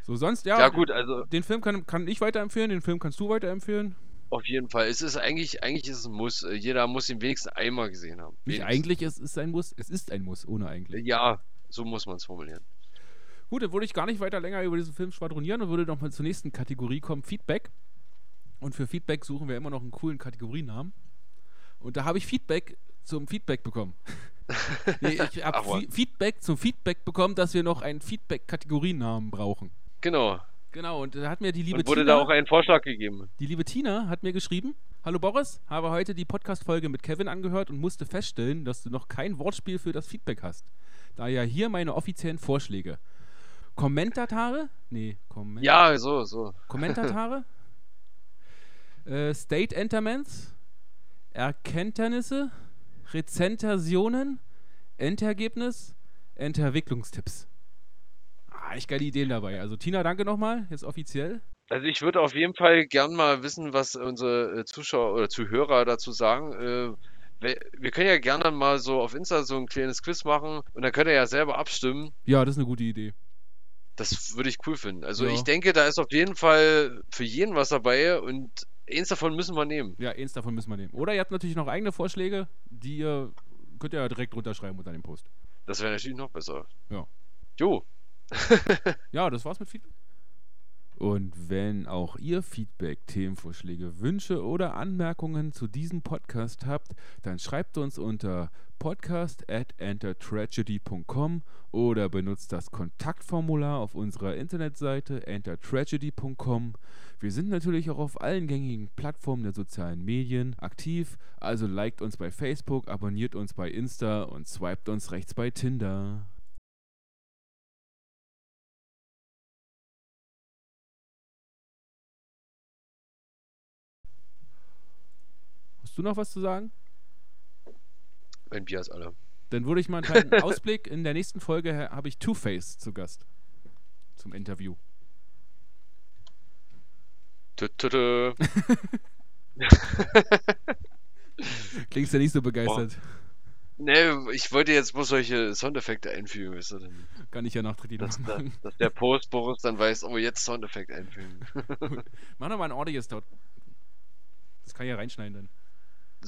S2: So, sonst, ja.
S3: Ja gut, also
S2: Den Film kann, kann ich weiterempfehlen, den Film kannst du weiterempfehlen.
S3: Auf jeden Fall. Es ist eigentlich, eigentlich ist es ein Muss. Äh, Jeder muss ihn wenigstens einmal gesehen haben.
S2: Nicht
S3: Wenigstens.
S2: eigentlich, es ist ein Muss. Es ist ein Muss, ohne eigentlich.
S3: Ja, so muss man es formulieren.
S2: Gut, dann würde ich gar nicht weiter länger über diesen Film schwadronieren und würde noch mal zur nächsten Kategorie kommen, Feedback. Und für Feedback suchen wir immer noch einen coolen Kategorienamen. Und da habe ich Feedback zum Feedback bekommen. nee, ich habe. Feedback zum Feedback bekommen, dass wir noch einen Feedback-Kategorienamen brauchen.
S3: Genau.
S2: Genau, und da hat mir die liebe
S3: Und wurde
S2: Tina,
S3: da auch ein Vorschlag gegeben.
S2: die liebe Tina hat mir geschrieben, Hallo Boris, habe heute die Podcast-Folge mit Kevin angehört und musste feststellen, dass du noch kein Wortspiel für das Feedback hast. Daher hier meine offiziellen Vorschläge. Kommentatare? Nee, Komment
S3: Ja, so, so.
S2: Kommentatare? äh, State Enterments? Erkenntnisse? Rezensionen? Endergebnis? Enterwicklungstipps. Echt geile Ideen dabei. Also Tina, danke nochmal, jetzt offiziell.
S3: Also ich würde auf jeden Fall gern mal wissen, was unsere äh, Zuschauer oder Zuhörer dazu sagen. Äh, wir können ja gerne mal so auf Insta so ein kleines Quiz machen und dann könnt ihr ja selber abstimmen.
S2: Ja, das ist eine gute Idee.
S3: Das würde ich cool finden. Also
S2: Ja.
S3: ich denke, da ist auf jeden Fall für jeden was dabei und eins davon müssen wir nehmen.
S2: Ja, eins davon müssen wir nehmen. Oder ihr habt natürlich noch eigene Vorschläge, die ihr könnt ihr ja direkt runterschreiben unter dem Post.
S3: Das wäre natürlich noch besser.
S2: Ja.
S3: Jo,
S2: Ja, das war's mit Feedback. Und wenn auch ihr Feedback, Themenvorschläge, Wünsche oder Anmerkungen zu diesem Podcast habt, dann schreibt uns unter podcast at entertragedy.com oder benutzt das Kontaktformular auf unserer Internetseite entertragedy.com. Wir sind natürlich auch auf allen gängigen Plattformen der sozialen Medien aktiv, also liked uns bei Facebook, abonniert uns bei Insta und swiped uns rechts bei Tinder. Hast du noch was zu sagen?
S3: mein Bier ist alle.
S2: Dann würde ich mal einen kleinen Ausblick. In der nächsten Folge ha- habe ich Two-Face zu Gast. Zum Interview.
S3: Tü, tü, tü.
S2: Klingst ja nicht so begeistert.
S3: Nee, ich wollte jetzt bloß solche Soundeffekte einfügen, weißt du,
S2: Kann ich ja nachträglich noch
S3: dass,
S2: machen.
S3: dass der Post Boris dann weiß, oh, jetzt Soundeffekt einfügen.
S2: Mach noch mal ein ordentliches dort. Das kann ich ja reinschneiden dann.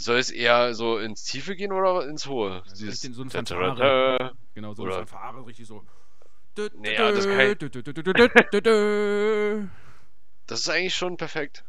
S3: Soll es eher so ins Tiefe gehen oder ins Hohe?
S2: Also
S3: Dieses
S2: so
S3: tü,
S2: Fanfare. Genau, so ein Fanfare, richtig so.
S3: Nee, ja, das kann ich- Das ist eigentlich schon perfekt.